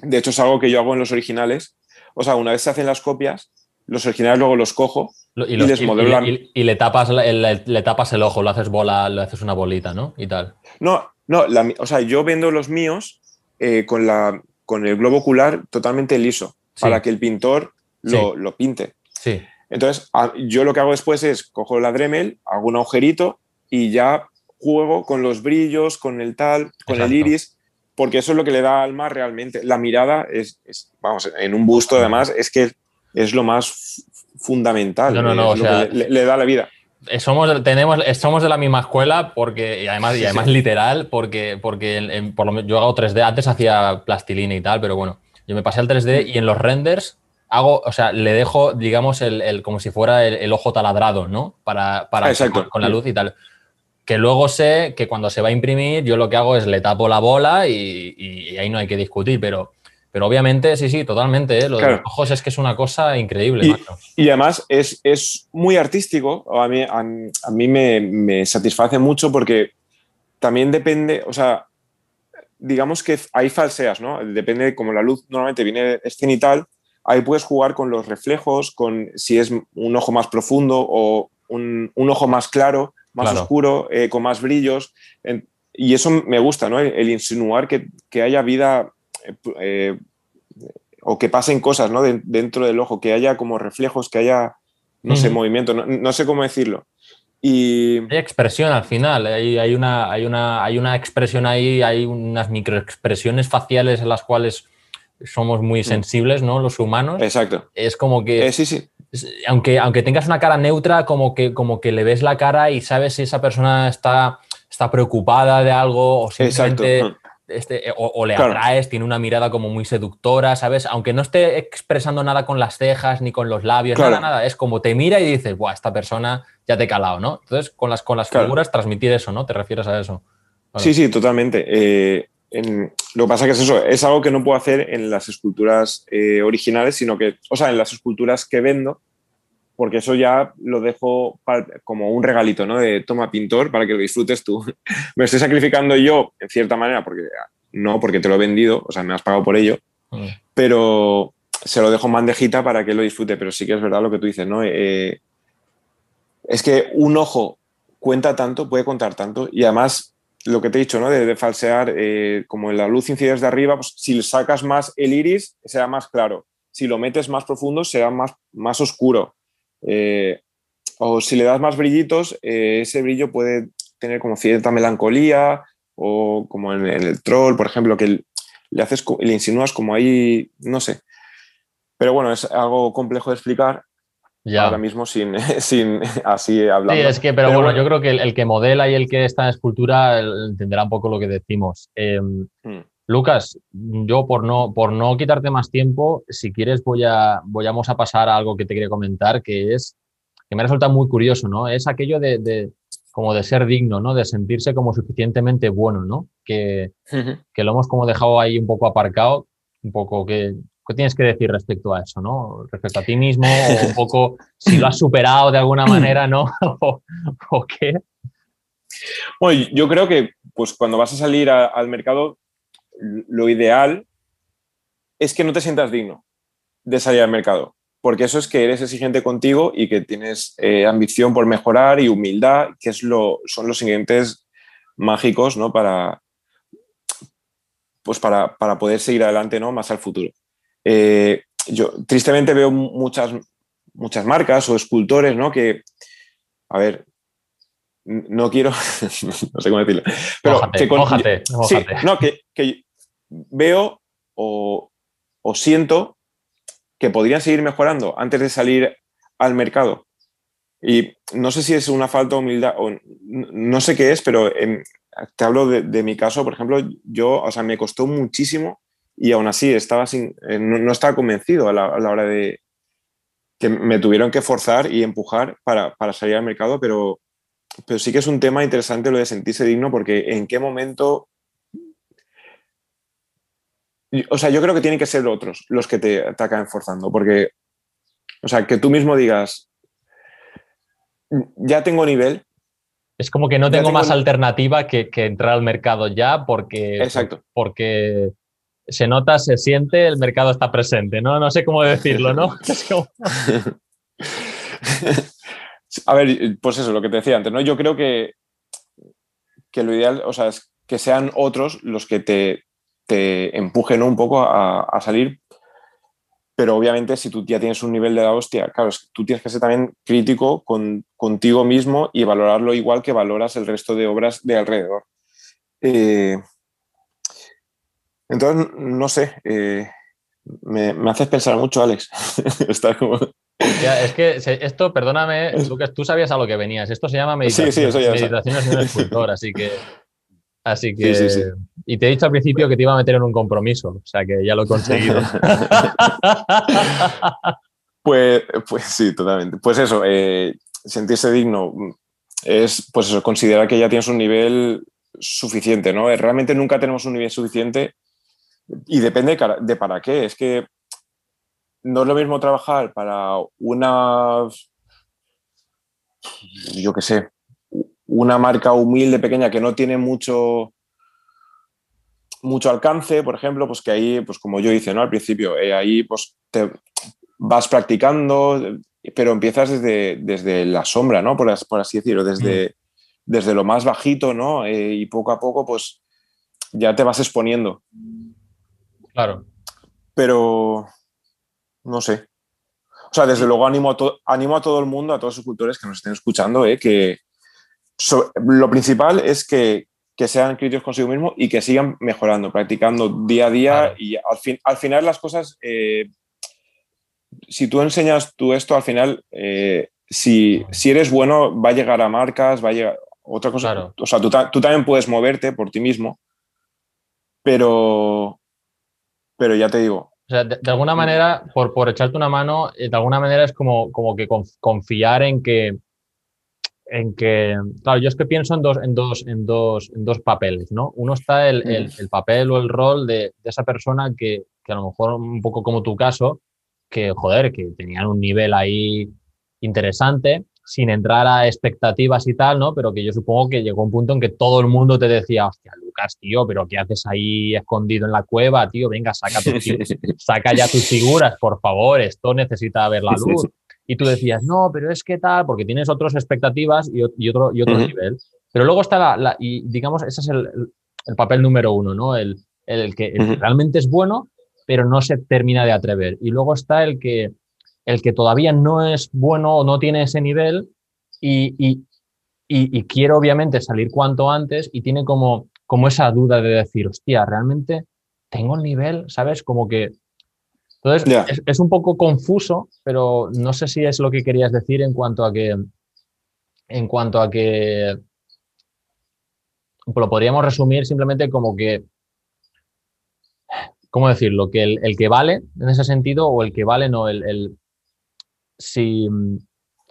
De hecho, es algo que yo hago en los originales. O sea, una vez se hacen las copias, los originales luego los cojo Y, los- y- le, tapas, el- le tapas el ojo, lo haces bola, lo haces una bolita, ¿no? Y tal. No, no, la o sea, yo vendo los míos eh, con, la, con el globo ocular totalmente liso, Sí. para que el pintor lo, lo pinte. Sí. Entonces, a- yo lo que hago después es cojo la Dremel, hago un agujerito y ya juego con los brillos, con el tal, con Exacto. el iris, porque eso es lo que le da alma realmente. La mirada es, es, vamos, en un busto además, es que es lo más fundamental, No, no, no, es o sea, le, le da la vida. Eh, Somos, tenemos, eh, somos de la misma escuela porque, y además, y además literal, porque, porque en- en- por lo yo hago 3D, antes hacía plastilina y tal, pero bueno, yo me pasé al 3D y en los renders hago, o sea, le dejo, digamos, el, el- como si fuera el, el ojo taladrado, ¿no? Para, para Ah, con, con la luz y tal. Que luego sé que cuando se va a imprimir, yo lo que hago es le tapo la bola y ahí no hay que discutir, pero, pero obviamente, sí, sí, totalmente, ¿eh? Lo de Claro. los ojos es que es una cosa increíble, Y- macho. Y además es, es muy artístico, a mí, a, a mí me, me satisface mucho porque también depende, o sea, digamos que hay falseas, ¿no? Depende de cómo la luz normalmente viene escenital, ahí puedes jugar con los reflejos, con si es un ojo más profundo o un, un ojo más claro, más Claro. oscuro, eh, con más brillos. En- y eso me gusta, ¿no? El, el insinuar que, que haya vida eh, eh, o que pasen cosas ¿no? De- dentro del ojo, que haya como reflejos, que haya, no sé, movimiento, no, no sé cómo decirlo. Y... Hay expresión al final, hay, hay, una, hay, una, hay una expresión ahí, hay unas microexpresiones faciales en las cuales somos muy mm. sensibles, ¿no? Los humanos. Exacto. Es como que... Eh, sí, sí. Aunque, aunque tengas una cara neutra, como que, como que le ves la cara y sabes si esa persona está, está preocupada de algo o simplemente... Exacto este, o, le atraes, tiene una mirada como muy seductora, ¿sabes? Aunque no esté expresando nada con las cejas ni con los labios, nada, nada, es como te mira y dices, Buah, esta persona ya te he calado, ¿no? Entonces, con las, con las figuras transmitir eso, ¿no? ¿Te refieres a eso? Sí, sí, totalmente. Eh, lo que pasa que es eso, es algo que no puedo hacer en las esculturas eh, originales, sino que, o sea, en las esculturas que vendo, porque eso ya lo dejo como un regalito, ¿no? De toma pintor para que lo disfrutes tú. me estoy sacrificando yo, en cierta manera, porque no, porque te lo he vendido, o sea, me has pagado por ello, mm. pero se lo dejo en bandejita para que lo disfrute, pero sí que es verdad lo que tú dices, ¿no? Eh, es que un ojo cuenta tanto, puede contar tanto, y además lo que te he dicho, ¿no? De, falsear, eh, como en la luz incide desde arriba, pues si sacas más el iris, será más claro. Si lo metes más profundo, será más, más oscuro. Eh, o si le das más brillitos, eh, ese brillo puede tener como cierta melancolía o como en, el troll, por ejemplo, que le, haces, le insinúas como ahí, no sé. Pero bueno, es algo complejo de explicar ya. ahora mismo sin, sin así hablando. Sí, es que, pero, bueno, yo creo que el, que modela y el que está en escultura entenderá un poco lo que decimos. Hmm. Lucas, yo por no, por no quitarte más tiempo, si quieres voy a, vamos a pasar a algo que te quería comentar, que es, que me resulta muy curioso, ¿no? Es aquello de, como de ser digno, ¿no? De sentirse como suficientemente bueno, ¿no? Que, que lo hemos como dejado ahí un poco aparcado, un poco que, ¿qué tienes que decir respecto a eso, ¿no? Respecto a ti mismo, o un poco si lo has superado de alguna manera, ¿no? o, qué. Bueno, yo creo que pues cuando vas a salir al mercado lo ideal es que no te sientas digno de salir al mercado, porque eso es que eres exigente contigo y que tienes eh, ambición por mejorar y humildad, que es lo, son los ingredientes mágicos ¿no? para, pues para, poder seguir adelante ¿no? más al futuro. Eh, yo tristemente veo muchas, muchas marcas o escultores ¿no? que, a ver, no quiero, no sé cómo decirlo, pero que, no, que, que, veo o, siento que podrían seguir mejorando antes de salir al mercado. Y no sé si es una falta de humildad o no sé qué es, pero te hablo de, mi caso, por ejemplo, yo, o sea, me costó muchísimo y aún así estaba sin, eh, no, estaba convencido a la, hora de que me tuvieron que forzar y empujar para, para, salir al mercado, pero, pero sí que es un tema interesante lo de sentirse digno porque en qué momento o sea, yo creo que tienen que ser otros los que te, acaben forzando, porque, o sea, que tú mismo digas, ya tengo nivel. Es como que no tengo, más alternativa que, entrar al mercado ya porque, Exacto. porque se nota, se siente, el mercado está presente, ¿no? No sé cómo decirlo, ¿no? A ver, pues eso, lo que te decía antes, ¿no? Yo creo que, que lo ideal, o sea, es que sean otros los que te, te empujen un poco a, salir. Pero obviamente si tú ya tienes un nivel de la hostia, claro, tú tienes que ser también crítico con, contigo mismo y valorarlo igual que valoras el resto de obras de alrededor. Eh, entonces, no sé, eh, me, haces pensar mucho, Alex. es que esto, perdóname, Lucas, tú sabías a lo que venías. Esto se llama meditaciones, meditaciones de un escultor, así que Así que. Y te he dicho al principio que te iba a meter en un compromiso, o sea que ya lo he conseguido. pues, pues sí, totalmente. Pues eso, eh, sentirse digno es, pues eso, considerar que ya tienes un nivel suficiente, ¿no? Realmente nunca tenemos un nivel suficiente y depende de para qué. Es que no es lo mismo trabajar para una, yo qué sé, una marca humilde, pequeña, que no tiene mucho, mucho alcance, por ejemplo, pues que ahí, pues como yo hice ¿no? al principio, eh, ahí pues te vas practicando, pero empiezas desde, desde la sombra, ¿no? Por, por así decirlo, desde, mm. desde lo más bajito, ¿no? Eh, y poco a poco, pues ya te vas exponiendo. Claro. Pero, no sé. O sea, desde luego animo a, animo a todo el mundo, a todos los cultores que nos estén escuchando, eh, que, lo principal es que, sean críticos consigo mismo y que sigan mejorando, practicando día a día y al, fin, al final las cosas, eh, si tú enseñas tú esto, al final, eh, si, si, eres bueno, va a llegar a marcas, va a llegar otra cosa. O sea, tú, tú, también puedes moverte por ti mismo, pero, pero ya te digo, o sea, de, alguna manera, por, por, echarte una mano, eh, de alguna manera es como, como que confiar en que, en que, claro, yo es que pienso en dos, en dos, en dos, en dos papeles, ¿no? Uno está el, el, el papel o el rol de, de esa persona que, que, a lo mejor un poco como tu caso, que, joder, que tenían un nivel ahí interesante, sin entrar a expectativas y tal, ¿no? Pero que yo supongo que llegó un punto en que todo el mundo te decía, hostia, Lucas, tío, pero ¿qué haces ahí escondido en la cueva, tío? Venga, saca, saca ya tus figuras, por favor, esto necesita ver la luz. Y tú decías, no, pero es que tal, porque tienes otras expectativas y, otro, y otro nivel. Pero luego está la, y digamos, ese es el, el, papel número uno, ¿no? El, el que realmente es bueno, pero no se termina de atrever. Y luego está el que el que todavía no es bueno o no tiene ese nivel y, y, y, quiere obviamente salir cuanto antes y tiene como, como esa duda de decir, hostia, realmente tengo el nivel, ¿sabes? Como que... Entonces, es, un poco confuso, pero no sé si es lo que querías decir en cuanto a que... En cuanto a que... Lo podríamos resumir simplemente como que ¿cómo decirlo? Que el, el, que vale en ese sentido o el que vale no, el, el, si,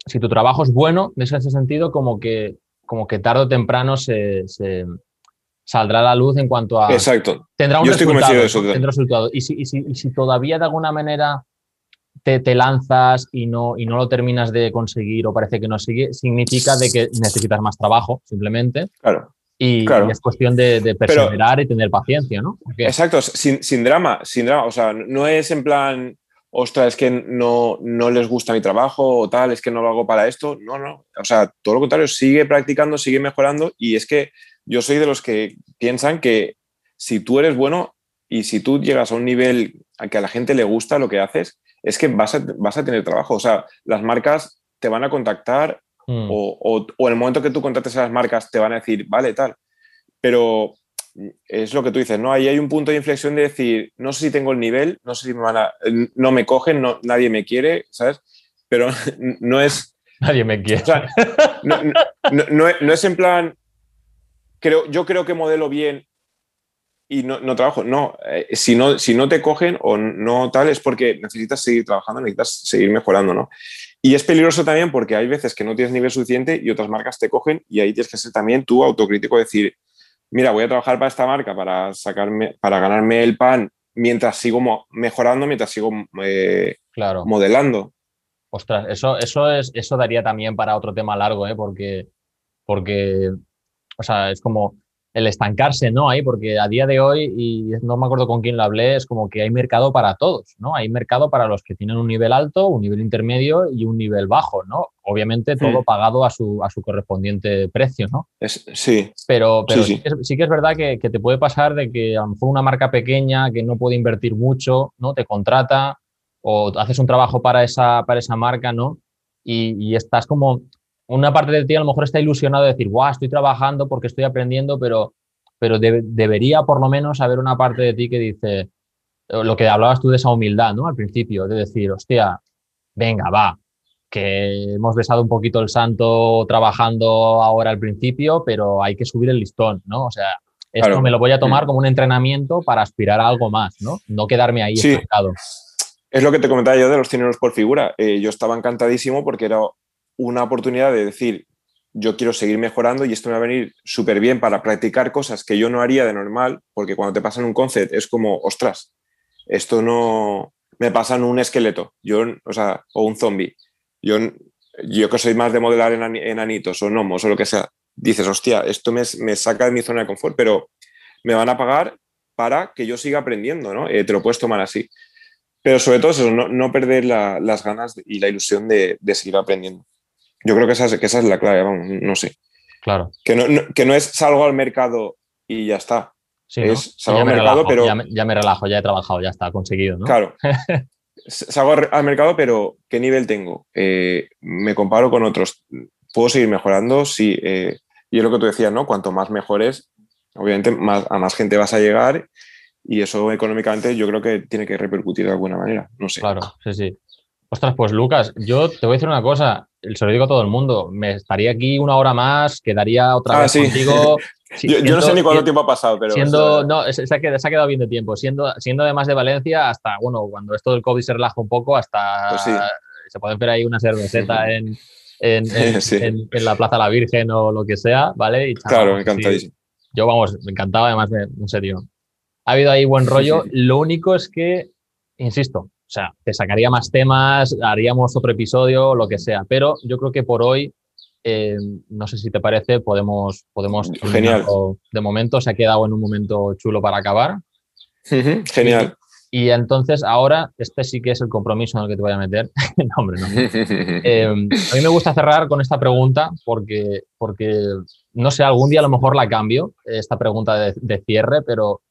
si tu trabajo es bueno, en ese sentido, como que, como que tarde o temprano se, saldrá a la luz en cuanto a... Exacto. Tendrá un resultado. Y, si, y, si, y si todavía de alguna manera te, te, lanzas y no, y no lo terminas de conseguir o parece que no sigue, significa de que necesitas más trabajo, simplemente. Claro. Y, claro. es cuestión de, de perseverar y tener paciencia, ¿no? Exacto, sin, sin, drama, sin drama. O sea, no es en plan, ostras, es que no, no les gusta mi trabajo o tal, es que no lo hago para esto. No, no. O sea, todo lo contrario, sigue practicando, sigue mejorando y es que yo soy de los que piensan que si tú eres bueno y si tú llegas a un nivel a que a la gente le gusta lo que haces, es que vas a, vas a tener trabajo. O sea, las marcas te van a contactar mm. o, o, o, en el momento que tú contrates a las marcas te van a decir, vale, tal. Pero es lo que tú dices, ¿no? Ahí hay un punto de inflexión de decir, no sé si tengo el nivel, no sé si me van a, no me cogen, no, nadie me quiere, ¿sabes? Pero no es... Nadie me quiere. O sea, no, no, no, es en plan, creo, yo creo que modelo bien y no, trabajo. No, eh, si no, si no te cogen o no tal, es porque necesitas seguir trabajando, necesitas seguir mejorando, ¿no? Y es peligroso también porque hay veces que no tienes nivel suficiente y otras marcas te cogen y ahí tienes que ser también tú autocrítico, decir, mira, voy a trabajar para esta marca para sacarme, para ganarme el pan mientras sigo mejorando, mientras sigo eh, claro. modelando. Ostras, eso, eso, es, eso daría también para otro tema largo, ¿eh? porque, porque, o sea, es como, el estancarse, ¿no? Ahí, porque a día de hoy, y no me acuerdo con quién lo hablé, es como que hay mercado para todos, ¿no? Hay mercado para los que tienen un nivel alto, un nivel intermedio y un nivel bajo, ¿no? Obviamente todo pagado a su, a su correspondiente precio, ¿no? Es, sí. Pero, pero sí, sí. que es verdad que, que, te puede pasar de que a lo mejor una marca pequeña que no puede invertir mucho, ¿no? Te contrata o haces un trabajo para esa, para esa marca, ¿no? Y, y estás como una parte de ti a lo mejor está ilusionado de decir, guau, estoy trabajando porque estoy aprendiendo, pero, pero debería por lo menos haber una parte de ti que dice, lo que hablabas tú de esa humildad, ¿no? Al principio, de decir, hostia, venga, va, que hemos besado un poquito el santo trabajando ahora al principio, pero hay que subir el listón, ¿no? O sea, esto me lo voy a tomar como un entrenamiento para aspirar a algo más, ¿no? No quedarme ahí sí. Es lo que te comentaba yo de los cineros por figura. Eh, yo estaba encantadísimo porque era una oportunidad de decir, yo quiero seguir mejorando y esto me va a venir súper bien para practicar cosas que yo no haría de normal, porque cuando te pasan un concept es como, ostras, esto no me pasan un esqueleto, yo, o sea, o un zombie. Yo, yo que soy más de modelar en enanitos o gnomos o lo que sea, dices, hostia, esto me, me, saca de mi zona de confort, pero me van a pagar para que yo siga aprendiendo, ¿no? Eh, te lo puedes tomar así. Pero sobre todo eso, no, no perder la, las ganas y la ilusión de, de seguir aprendiendo. Yo creo que esa es, que esa es la clave, vamos, no sé. Claro. Que no, que no es salgo al mercado y ya está. Sí, es salgo al mercado, pero. Ya me, ya me, relajo, ya he trabajado, ya está, conseguido, ¿no? Claro. salgo al mercado, pero ¿qué nivel tengo? Eh, me comparo con otros. ¿Puedo seguir mejorando? Sí. Eh, y es lo que tú decías, ¿no? Cuanto más mejores, obviamente más, a más gente vas a llegar y eso económicamente yo creo que tiene que repercutir de alguna manera, no sé. Claro, sí, sí. Ostras, pues Lucas, yo te voy a decir una cosa, se lo digo a todo el mundo, me estaría aquí una hora más, quedaría otra Ah, vez sí. contigo. yo, yo no sé ni cuánto tiempo ha pasado, pero... Siendo, no, se se ha, quedado, se ha quedado bien de tiempo. Siendo, siendo además de Valencia, hasta, bueno, cuando esto del COVID se relaja un poco, hasta Pues sí. se pueden ver ahí una cerveceta en, en, en- Sí. en- en la Plaza La Virgen o lo que sea, ¿vale? Y claro, charlamos, sí. encantadísimo. Yo, vamos, me encantaba, además, me, sé, tío. Ha habido ahí buen rollo. Lo único es que, insisto, o sea, te sacaría más temas, haríamos otro episodio, lo que sea, pero yo creo que por hoy, eh, no sé si te parece, podemos, podemos Genial. terminarlo De momento se ha quedado en un momento chulo para acabar. Genial. Y entonces ahora, este sí que es el compromiso en el que te voy a meter. no, hombre, no. Eh, a mí me gusta cerrar con esta pregunta porque, porque, no sé, algún día a lo mejor la cambio, esta pregunta de, de cierre, pero,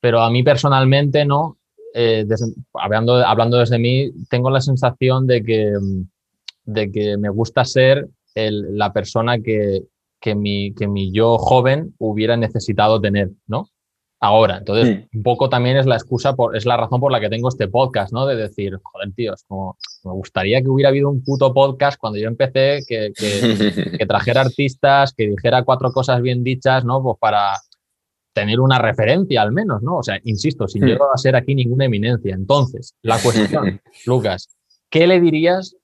pero a mí personalmente, ¿no? Eh, desde- hablando, hablando desde mí, tengo la sensación de que, mm, de que me gusta ser el- la persona que, que, mi, que mi yo joven hubiera necesitado tener, ¿no? Ahora, entonces, un poco también es la excusa, por, es la razón por la que tengo este podcast, ¿no? De decir, joder, tío, es como, me gustaría que hubiera habido un puto podcast cuando yo empecé, que, que, que trajera artistas, que dijera cuatro cosas bien dichas, ¿no? Pues para tener una referencia al menos, ¿no? O sea, insisto, sin Hmm. llegar a ser aquí ninguna eminencia. Entonces, la cuestión, Lucas, ¿qué le dirías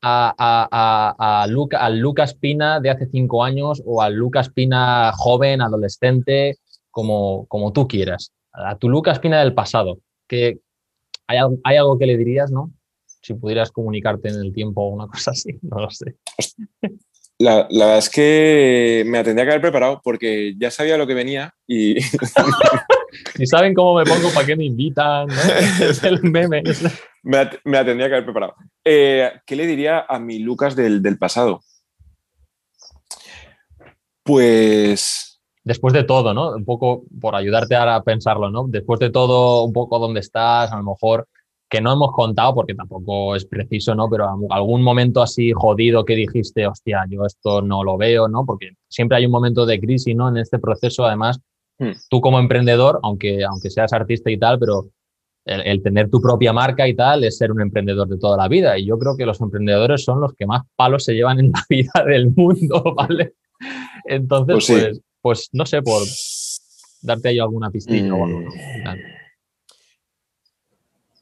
a, a, a, a Luca, al Lucas Pina de hace cinco años o al Lucas Pina joven, adolescente, como, como tú quieras? A tu Lucas Pina del pasado. que hay, ¿Hay algo que le dirías, no? Si pudieras comunicarte en el tiempo o una cosa así, no lo sé. La, la verdad es que me la tendría que haber preparado porque ya sabía lo que venía y Si saben cómo me pongo, ¿para qué me invitan? ¿no? Es el meme. me me tendría que haber preparado. Eh, ¿Qué le diría a mi Lucas del, del pasado? Pues Después de todo, ¿no? Un poco por ayudarte ahora a pensarlo, ¿no? Después de todo, un poco dónde estás, a lo mejor que no hemos contado porque tampoco es preciso, ¿no? Pero a- algún momento así jodido que dijiste, hostia, yo esto no lo veo, ¿no? Porque siempre hay un momento de crisis, ¿no? En este proceso, además, Hmm. tú como emprendedor, aunque, aunque seas artista y tal, pero el, el tener tu propia marca y tal es ser un emprendedor de toda la vida. Y yo creo que los emprendedores son los que más palos se llevan en la vida del mundo, ¿vale? Entonces, Pues pues, sí. pues, no sé, por darte ahí alguna pistilla o algo. Mm. ¿no?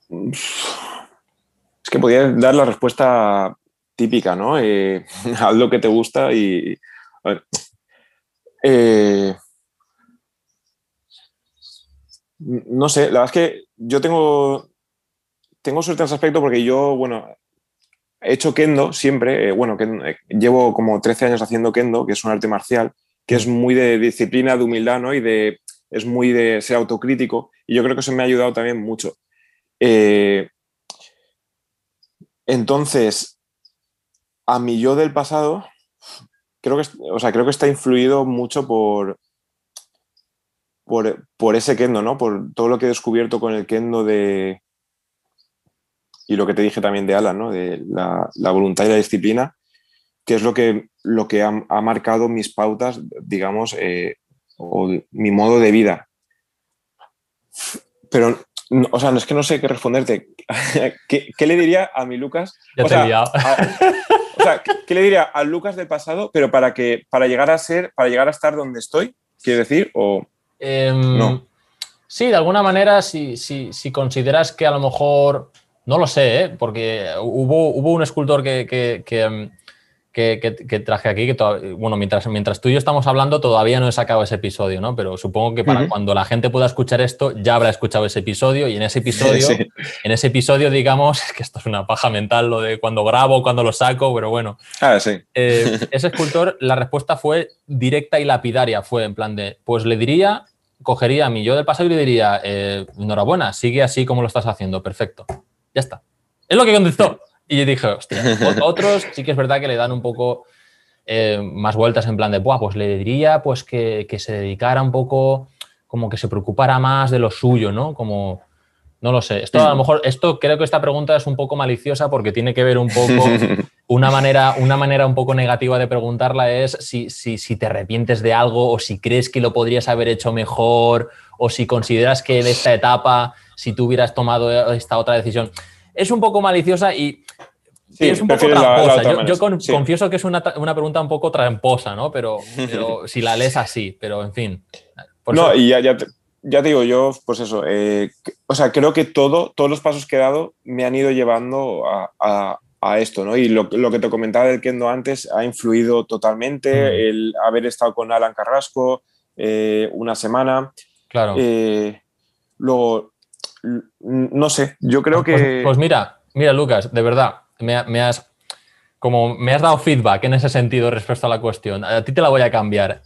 Tal. es que podía dar la respuesta típica, ¿no? Eh, haz lo que te gusta y... eh, no sé, la verdad es que yo tengo, tengo suerte en ese aspecto porque yo, bueno, he hecho kendo siempre, eh, bueno, eh, llevo como 13 años haciendo kendo, que es un arte marcial, que es muy de disciplina, de humildad, ¿no? Y de, es muy de ser autocrítico y yo creo que eso me ha ayudado también mucho. Eh, entonces, a mi yo del pasado, creo que, o sea, creo que está influido mucho por, por, por ese kendo, ¿no? Por todo lo que he descubierto con el kendo de... Y lo que te dije también de Alan, ¿no? De la, voluntad y la disciplina, que es lo que, lo que ha, ha marcado mis pautas, digamos, eh, o mi modo de vida. Pero, no- o sea, no es que no sé qué responderte. ¿Qué, qué le diría a mi Lucas? Ya O te sea, a- o sea, ¿qué- ¿qué le diría al Lucas del pasado, pero para que para llegar a ser, para llegar a estar donde estoy, quiero decir, o Em, No. Sí, de alguna manera, si, si, si consideras que a lo mejor, no lo sé, ¿eh? porque hubo, hubo un escultor que, que, que, em, que- que- que traje aquí, que toda- bueno, mientras, mientras tú y yo estamos hablando todavía no he sacado ese episodio, ¿no? Pero supongo que para cuando la gente pueda escuchar esto ya habrá escuchado ese episodio y en ese episodio, Sí. en ese episodio, digamos, que esto es una paja mental lo de cuando grabo, cuando lo saco, pero bueno, Ah, sí. eh, ese escultor, la respuesta fue directa y lapidaria. Fue en plan de, pues le diría, cogería a mi yo del pasado y le diría, eh, enhorabuena, sigue así como lo estás haciendo, perfecto. Ya está. Es lo que contestó. Y yo dije, hostia, ot- otros sí que es verdad que le dan un poco eh, más vueltas en plan de, Buah, pues le diría pues que, que se dedicara un poco, como que se preocupara más de lo suyo, ¿no? Como, No lo sé. Esto a lo mejor, esto creo que esta pregunta es un poco maliciosa porque tiene que ver un poco, una manera, una manera un poco negativa de preguntarla es si, si, si, te arrepientes de algo o si crees que lo podrías haber hecho mejor o si consideras que en esta etapa, si tú hubieras tomado esta otra decisión. Es un poco maliciosa y es un poco tramposa. yo, confieso que es una, pregunta un poco tramposa, ¿no? Pero, si la lees así, pero en fin. no, y ya, ya, ya digo, yo, pues eso, eh, o sea, creo que todo, todos los pasos que he dado me han ido llevando a, esto, ¿no? Y lo, que te comentaba del Kendo antes ha influido totalmente, mm. el haber estado con Alan Carrasco eh, una semana. Claro. Eh, luego, no sé, yo creo pues, que... Pues, mira, mira, Lucas, de verdad, me, has como me has dado feedback en ese sentido respecto a la cuestión. A ti te la voy a cambiar.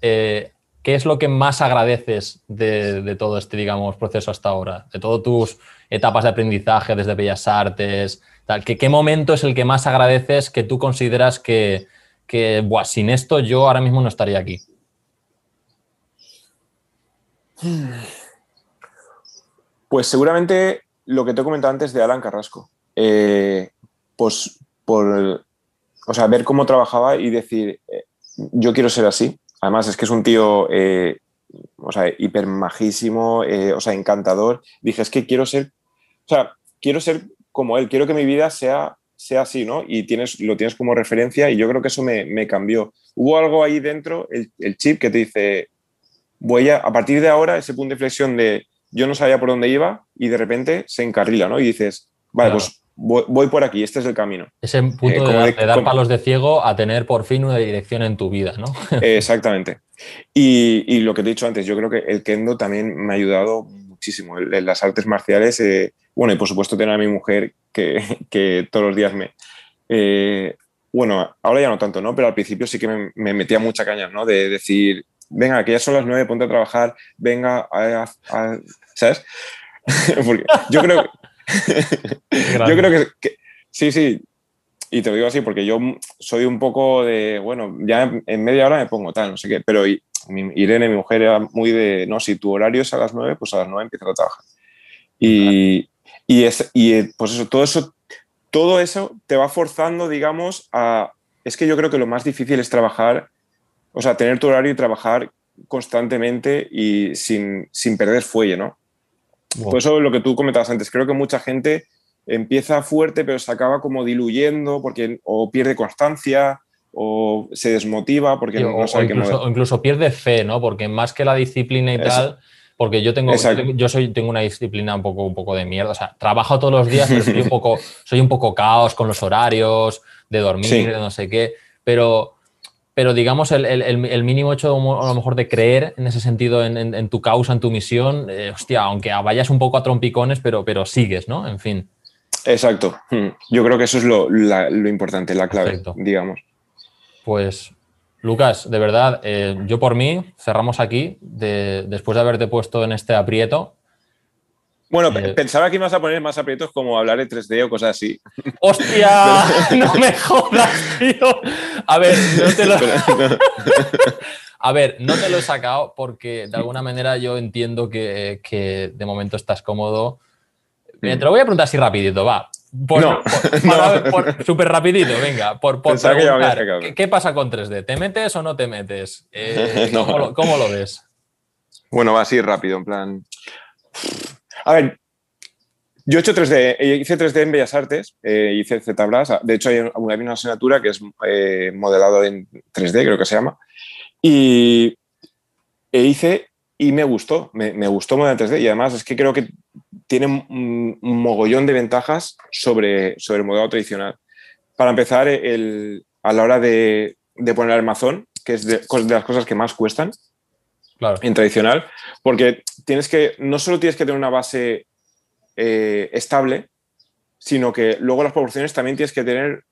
¿qué es lo que más agradeces de, todo este, digamos, proceso hasta ahora? De todas tus etapas de aprendizaje desde Bellas Artes, tal, ¿qué, momento es el que más agradeces que tú consideras que, sin esto yo ahora mismo no estaría aquí? Pues seguramente lo que te he comentado antes de Alan Carrasco. Eh, pues por, o sea, ver cómo trabajaba y decir, eh, yo quiero ser así. Además, es que es un tío, eh, o sea, hiper majísimo, eh, o sea, encantador. Dije, es que quiero ser, o sea, quiero ser como él, quiero que mi vida sea, sea así, ¿no? Y tienes, lo tienes como referencia y yo creo que eso me, cambió. Hubo algo ahí dentro, el, chip que te dice, voy a, a partir de ahora, ese punto de inflexión de yo no sabía por dónde iba y de repente se encarrila, ¿no? Y dices, vale, pues voy, por aquí, este es el camino. Ese punto de, dar palos de ciego a tener por fin una dirección en tu vida, ¿no? Exactamente. Y, lo que te he dicho antes, yo creo que el kendo también me ha ayudado muchísimo. En las artes marciales, eh, bueno, y por supuesto tener a mi mujer que, todos los días me... Eh, bueno, ahora ya no tanto, ¿no? Pero al principio sí que me, metía mucha caña, ¿no? De decir, venga, que ya son las nueve, ponte a trabajar, venga, ¿sabes? Porque yo creo, yo creo que, sí, sí. Y te lo digo así porque yo soy un poco de, bueno, ya en media hora me pongo tal, no sé qué, pero Irene, mi mujer, era muy de, no, si tu horario es a las nueve, pues a las nueve empiezas a trabajar. Y, y, es, y eh, pues eso, todo eso, todo eso te va forzando, digamos, a... Es que yo creo que lo más difícil es trabajar, o sea, tener tu horario y trabajar constantemente y sin, sin perder fuelle, ¿no? Por eso lo que tú comentabas antes, creo que mucha gente empieza fuerte pero se acaba como diluyendo porque o pierde constancia o se desmotiva porque no, sabe incluso, incluso pierde fe, ¿no? Porque más que la disciplina y tal, porque yo tengo, yo soy, tengo una disciplina un poco, un poco de mierda. O sea, trabajo todos los días, pero soy un poco, soy un poco caos con los horarios, de dormir, de no sé qué. Pero pero digamos el, mínimo hecho a lo mejor de creer en ese sentido en, tu causa, en tu misión, eh, hostia, aunque vayas un poco a trompicones, pero, pero sigues, ¿no? En fin. Exacto. Hmm. Yo creo que eso es lo, importante, la clave, digamos. Pues, Lucas, de verdad, eh, yo por mí cerramos aquí, después de haberte puesto en este aprieto, bueno, eh, pensaba que ibas a poner más aprietos como hablar de 3D o cosas así. ¡Hostia! ¡No me jodas, tío! A ver, no te lo... a ver, no te lo he sacado porque de alguna manera yo entiendo que, de momento estás cómodo. te lo voy a preguntar así rapidito, va. no, súper rapidito, venga. Por, ¿qué, pasa con 3D? ¿Te metes o no te metes? Eh, ¿cómo, lo, ves? Bueno, va así rápido, en plan... A ver, yo he hecho 3D, eh, hice 3D en Bellas Artes, eh, hice ZBrush, de hecho hay una, una asignatura que es eh, modelado en 3D, creo que se llama, y e hice y me gustó, me, gustó modelar en 3D y además es que creo que tiene un, mogollón de ventajas sobre, sobre el modelado tradicional. Para empezar, a la hora de, poner armazón, que es de, de las cosas que más cuestan, en tradicional, porque tienes que, no solo tienes que tener una base eh, estable, sino que luego las proporciones también tienes que tener,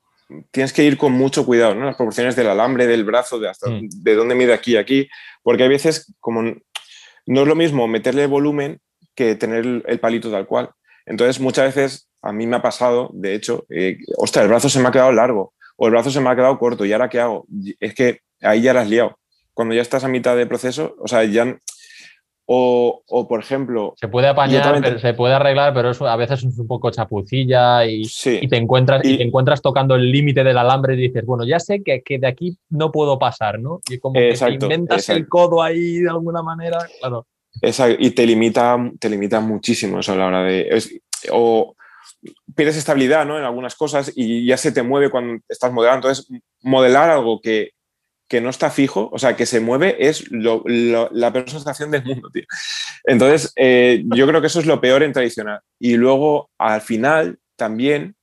tienes que ir con mucho cuidado, ¿no? Las proporciones del alambre, del brazo, de hasta mm. de dónde mide aquí y aquí, porque hay veces como no es lo mismo meterle volumen que tener el palito tal cual. Entonces muchas veces a mí me ha pasado, de hecho, eh, ostras, el brazo se me ha quedado largo o el brazo se me ha quedado corto y ahora qué hago? Es que ahí ya la has liado cuando ya estás a mitad de proceso, o sea, ya O, por ejemplo. Se puede apañar, se puede arreglar, pero eso a veces es un poco chapucilla y, te, encuentras, y, te encuentras tocando el límite del alambre y dices, bueno, ya sé que, de aquí no puedo pasar, ¿no? Y como que te inventas el codo ahí de alguna manera, claro. Exacto, y te limita, te limita muchísimo eso a la hora de. o pierdes estabilidad ¿no? en algunas cosas y ya se te mueve cuando estás modelando. Entonces, modelar algo que, que no está fijo, o sea, que se mueve, es la peor sensación del mundo, tío. Entonces, eh, yo creo que eso es lo peor en tradicional. Y luego, al final, también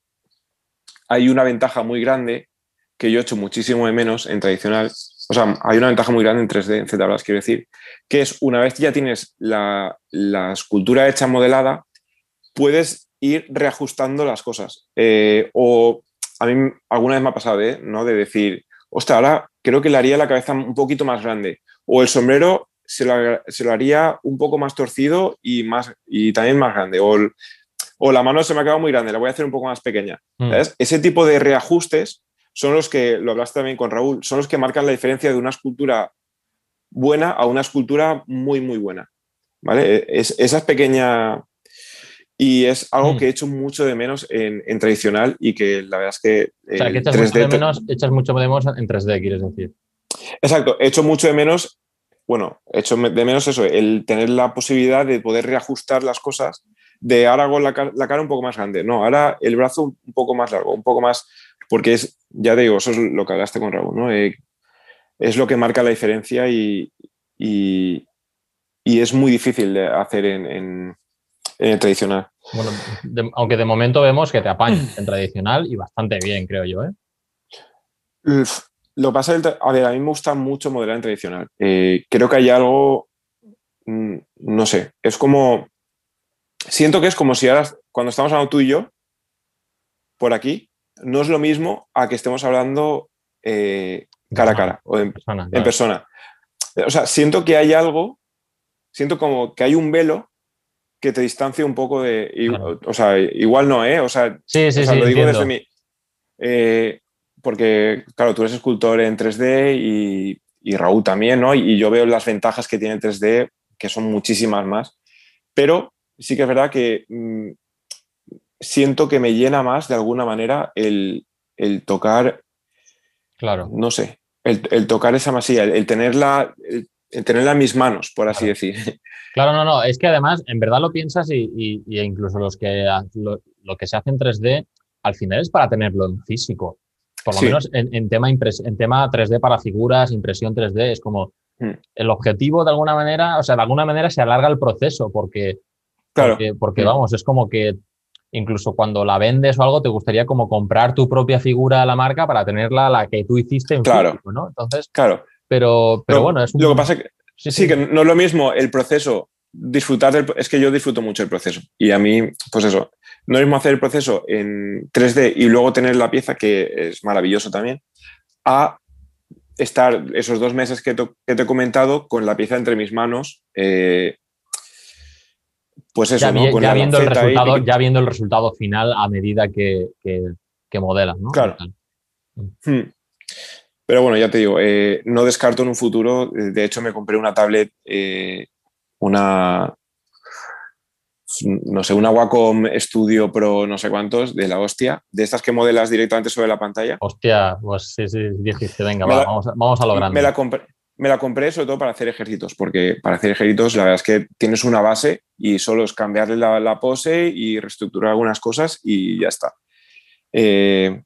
hay una ventaja muy grande que yo he hecho muchísimo de menos en tradicional. O sea, hay una ventaja muy grande en 3D, en quiero decir, que es una vez ya tienes la, escultura hecha modelada, puedes ir reajustando las cosas. Eh, o a mí alguna vez me ha pasado, ¿eh? ¿no? De decir, ostras, ahora creo que le haría la cabeza un poquito más grande. O el sombrero se lo, haría un poco más torcido y, más, y también más grande. O, o, la mano se me ha quedado muy grande, la voy a hacer un poco más pequeña. Mm. Ese tipo de reajustes son los que, lo hablaste también con Raúl, son los que marcan la diferencia de una escultura buena a una escultura muy, muy buena. ¿Vale? E, es, esas pequeñas y es algo mm. que he hecho mucho de menos en, tradicional y que la verdad es que. o sea, que echas, mucho de menos, echas mucho de menos en 3D, quieres decir. Exacto, he hecho mucho de menos, bueno, he hecho de menos eso, el tener la posibilidad de poder reajustar las cosas, de ahora hago la, cara un poco más grande, no, ahora el brazo un poco más largo, un poco más, porque es, ya te digo, eso es lo que hablaste con Raúl, ¿no? Eh, es lo que marca la diferencia y, y, es muy difícil de hacer en eh, tradicional. Bueno, aunque de momento vemos que te apañas en tradicional y bastante bien, creo yo. ¿eh? lo pasa, a ver, a mí me gusta mucho modelar en tradicional. Eh, creo que hay algo, mm, no sé, es como, siento que es como si ahora, cuando estamos hablando tú y yo, por aquí, no es lo mismo a que estemos hablando cara a cara o en, en persona. O sea, siento que hay algo, siento como que hay un velo que te distancie un poco de. O sea, igual no, ¿eh? O sea, sí, sí, lo digo desde mi. Eh, porque, claro, tú eres escultor en 3D y, Raúl también, ¿no? Y, yo veo las ventajas que tiene el 3D, que son muchísimas más. Pero sí que es verdad que mm, siento que me llena más de alguna manera el, tocar. Claro. No sé, el, tocar esa masilla, el, tenerla, tenerla en mis manos, por así decir. Claro, no, no, es que además en verdad lo piensas y, incluso los que, lo, que se hace en 3D al final es para tenerlo en físico. Por lo menos en, tema en tema 3D para figuras, impresión 3D, es como hmm. el objetivo de alguna manera, o sea, de alguna manera se alarga el proceso porque, claro. porque, hmm. vamos, es como que incluso cuando la vendes o algo, te gustaría como comprar tu propia figura de la marca para tenerla la que tú hiciste en claro. físico, ¿no? Entonces, claro. Pero, pero bueno, es un... Lo que pasa es que Sí, que no es lo mismo el proceso, disfrutar del, es que yo disfruto mucho el proceso y a mí, pues eso, no es lo mismo hacer el proceso en 3D y luego tener la pieza, que es maravilloso también, a estar esos dos meses que te, he comentado con la pieza entre mis manos. Eh, pues eso, ya, ¿no? ya viendo el resultado, ya viendo el resultado final a medida que, que, que modelas, ¿no? Claro. Hmm. Pero bueno, ya te digo, eh, no descarto en un futuro. De hecho, me compré una tablet, eh, una, no sé, una Wacom Studio Pro no sé cuántos, de la hostia, de estas que modelas directamente sobre la pantalla. Hostia, pues sí, sí, dijiste, venga, vamos, a, vamos a lo grande. Me la, compré, me la compré sobre todo para hacer ejércitos, porque para hacer ejércitos la verdad es que tienes una base y solo es cambiarle la, pose y reestructurar algunas cosas y ya está. Eh,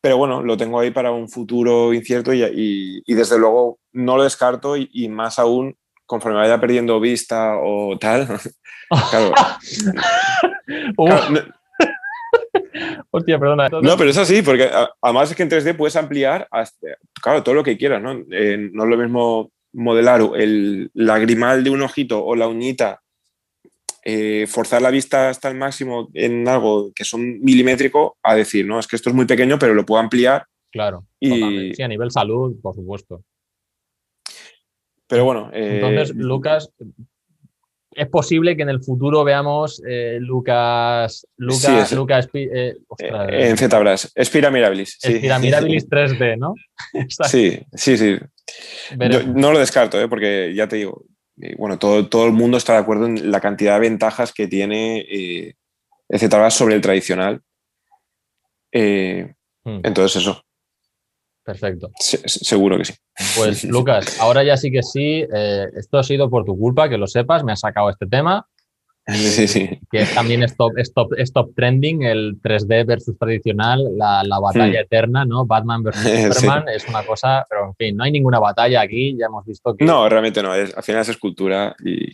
pero bueno, lo tengo ahí para un futuro incierto y, desde luego no lo descarto y, más aún conforme vaya perdiendo vista o tal. claro. no, Hostia, perdona. No, pero es así, porque además es que en 3D puedes ampliar claro, todo lo que quieras, ¿no? Eh, no es lo mismo modelar el lagrimal de un ojito o la uñita eh, forzar la vista hasta el máximo en algo que son milimétrico a decir, no, es que esto es muy pequeño, pero lo puedo ampliar. Claro. Y... Sí, a nivel salud, por supuesto. Pero bueno. Eh, Entonces, Lucas, es posible que en el futuro veamos eh, Lucas. Lucas. Lucas en ZBrush. Espira Mirabilis. Sí. Espira Mirabilis 3D, ¿no? sí, sí, sí. no lo descarto, porque ya te digo, bueno, todo, todo el mundo está de acuerdo en la cantidad de ventajas que tiene eh, etcétera sobre el tradicional. Eh, hmm. Entonces, eso. Perfecto. seguro que sí. Pues Lucas, ahora ya sí que sí, esto ha sido por tu culpa, que lo sepas, me has sacado este tema. Sí, sí. Que también es top, top, trending, el 3D versus tradicional, la, batalla hmm. eterna, ¿no? Batman versus Superman, es una cosa, pero en fin, no hay ninguna batalla aquí, ya hemos visto que... No, realmente no, es, al final es escultura y...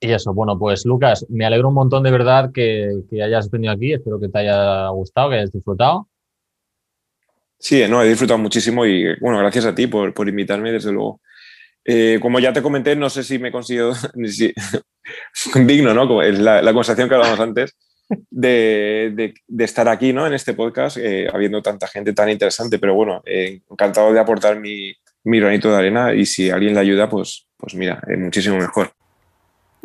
Y eso, bueno, pues Lucas, me alegro un montón de verdad que, que hayas venido aquí, espero que te haya gustado, que hayas disfrutado. Sí, no, he disfrutado muchísimo y bueno, gracias a ti por, por invitarme, desde luego. Eh, como ya te comenté, no sé si me consigo si, digno, ¿no? la, la, conversación que hablábamos antes de, de, estar aquí, ¿no? En este podcast, eh, habiendo tanta gente tan interesante, pero bueno, eh, encantado de aportar mi, mi, granito de arena y si alguien le ayuda, pues, pues mira, muchísimo mejor.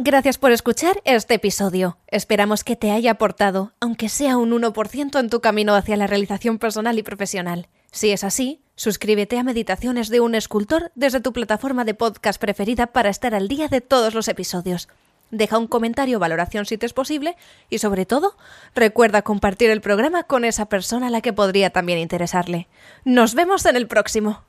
Gracias por escuchar este episodio. Esperamos que te haya aportado, aunque sea un 1% en tu camino hacia la realización personal y profesional. Si es así, suscríbete a Meditaciones de un Escultor desde tu plataforma de podcast preferida para estar al día de todos los episodios. Deja un comentario o valoración si te es posible y sobre todo, recuerda compartir el programa con esa persona a la que podría también interesarle. Nos vemos en el próximo.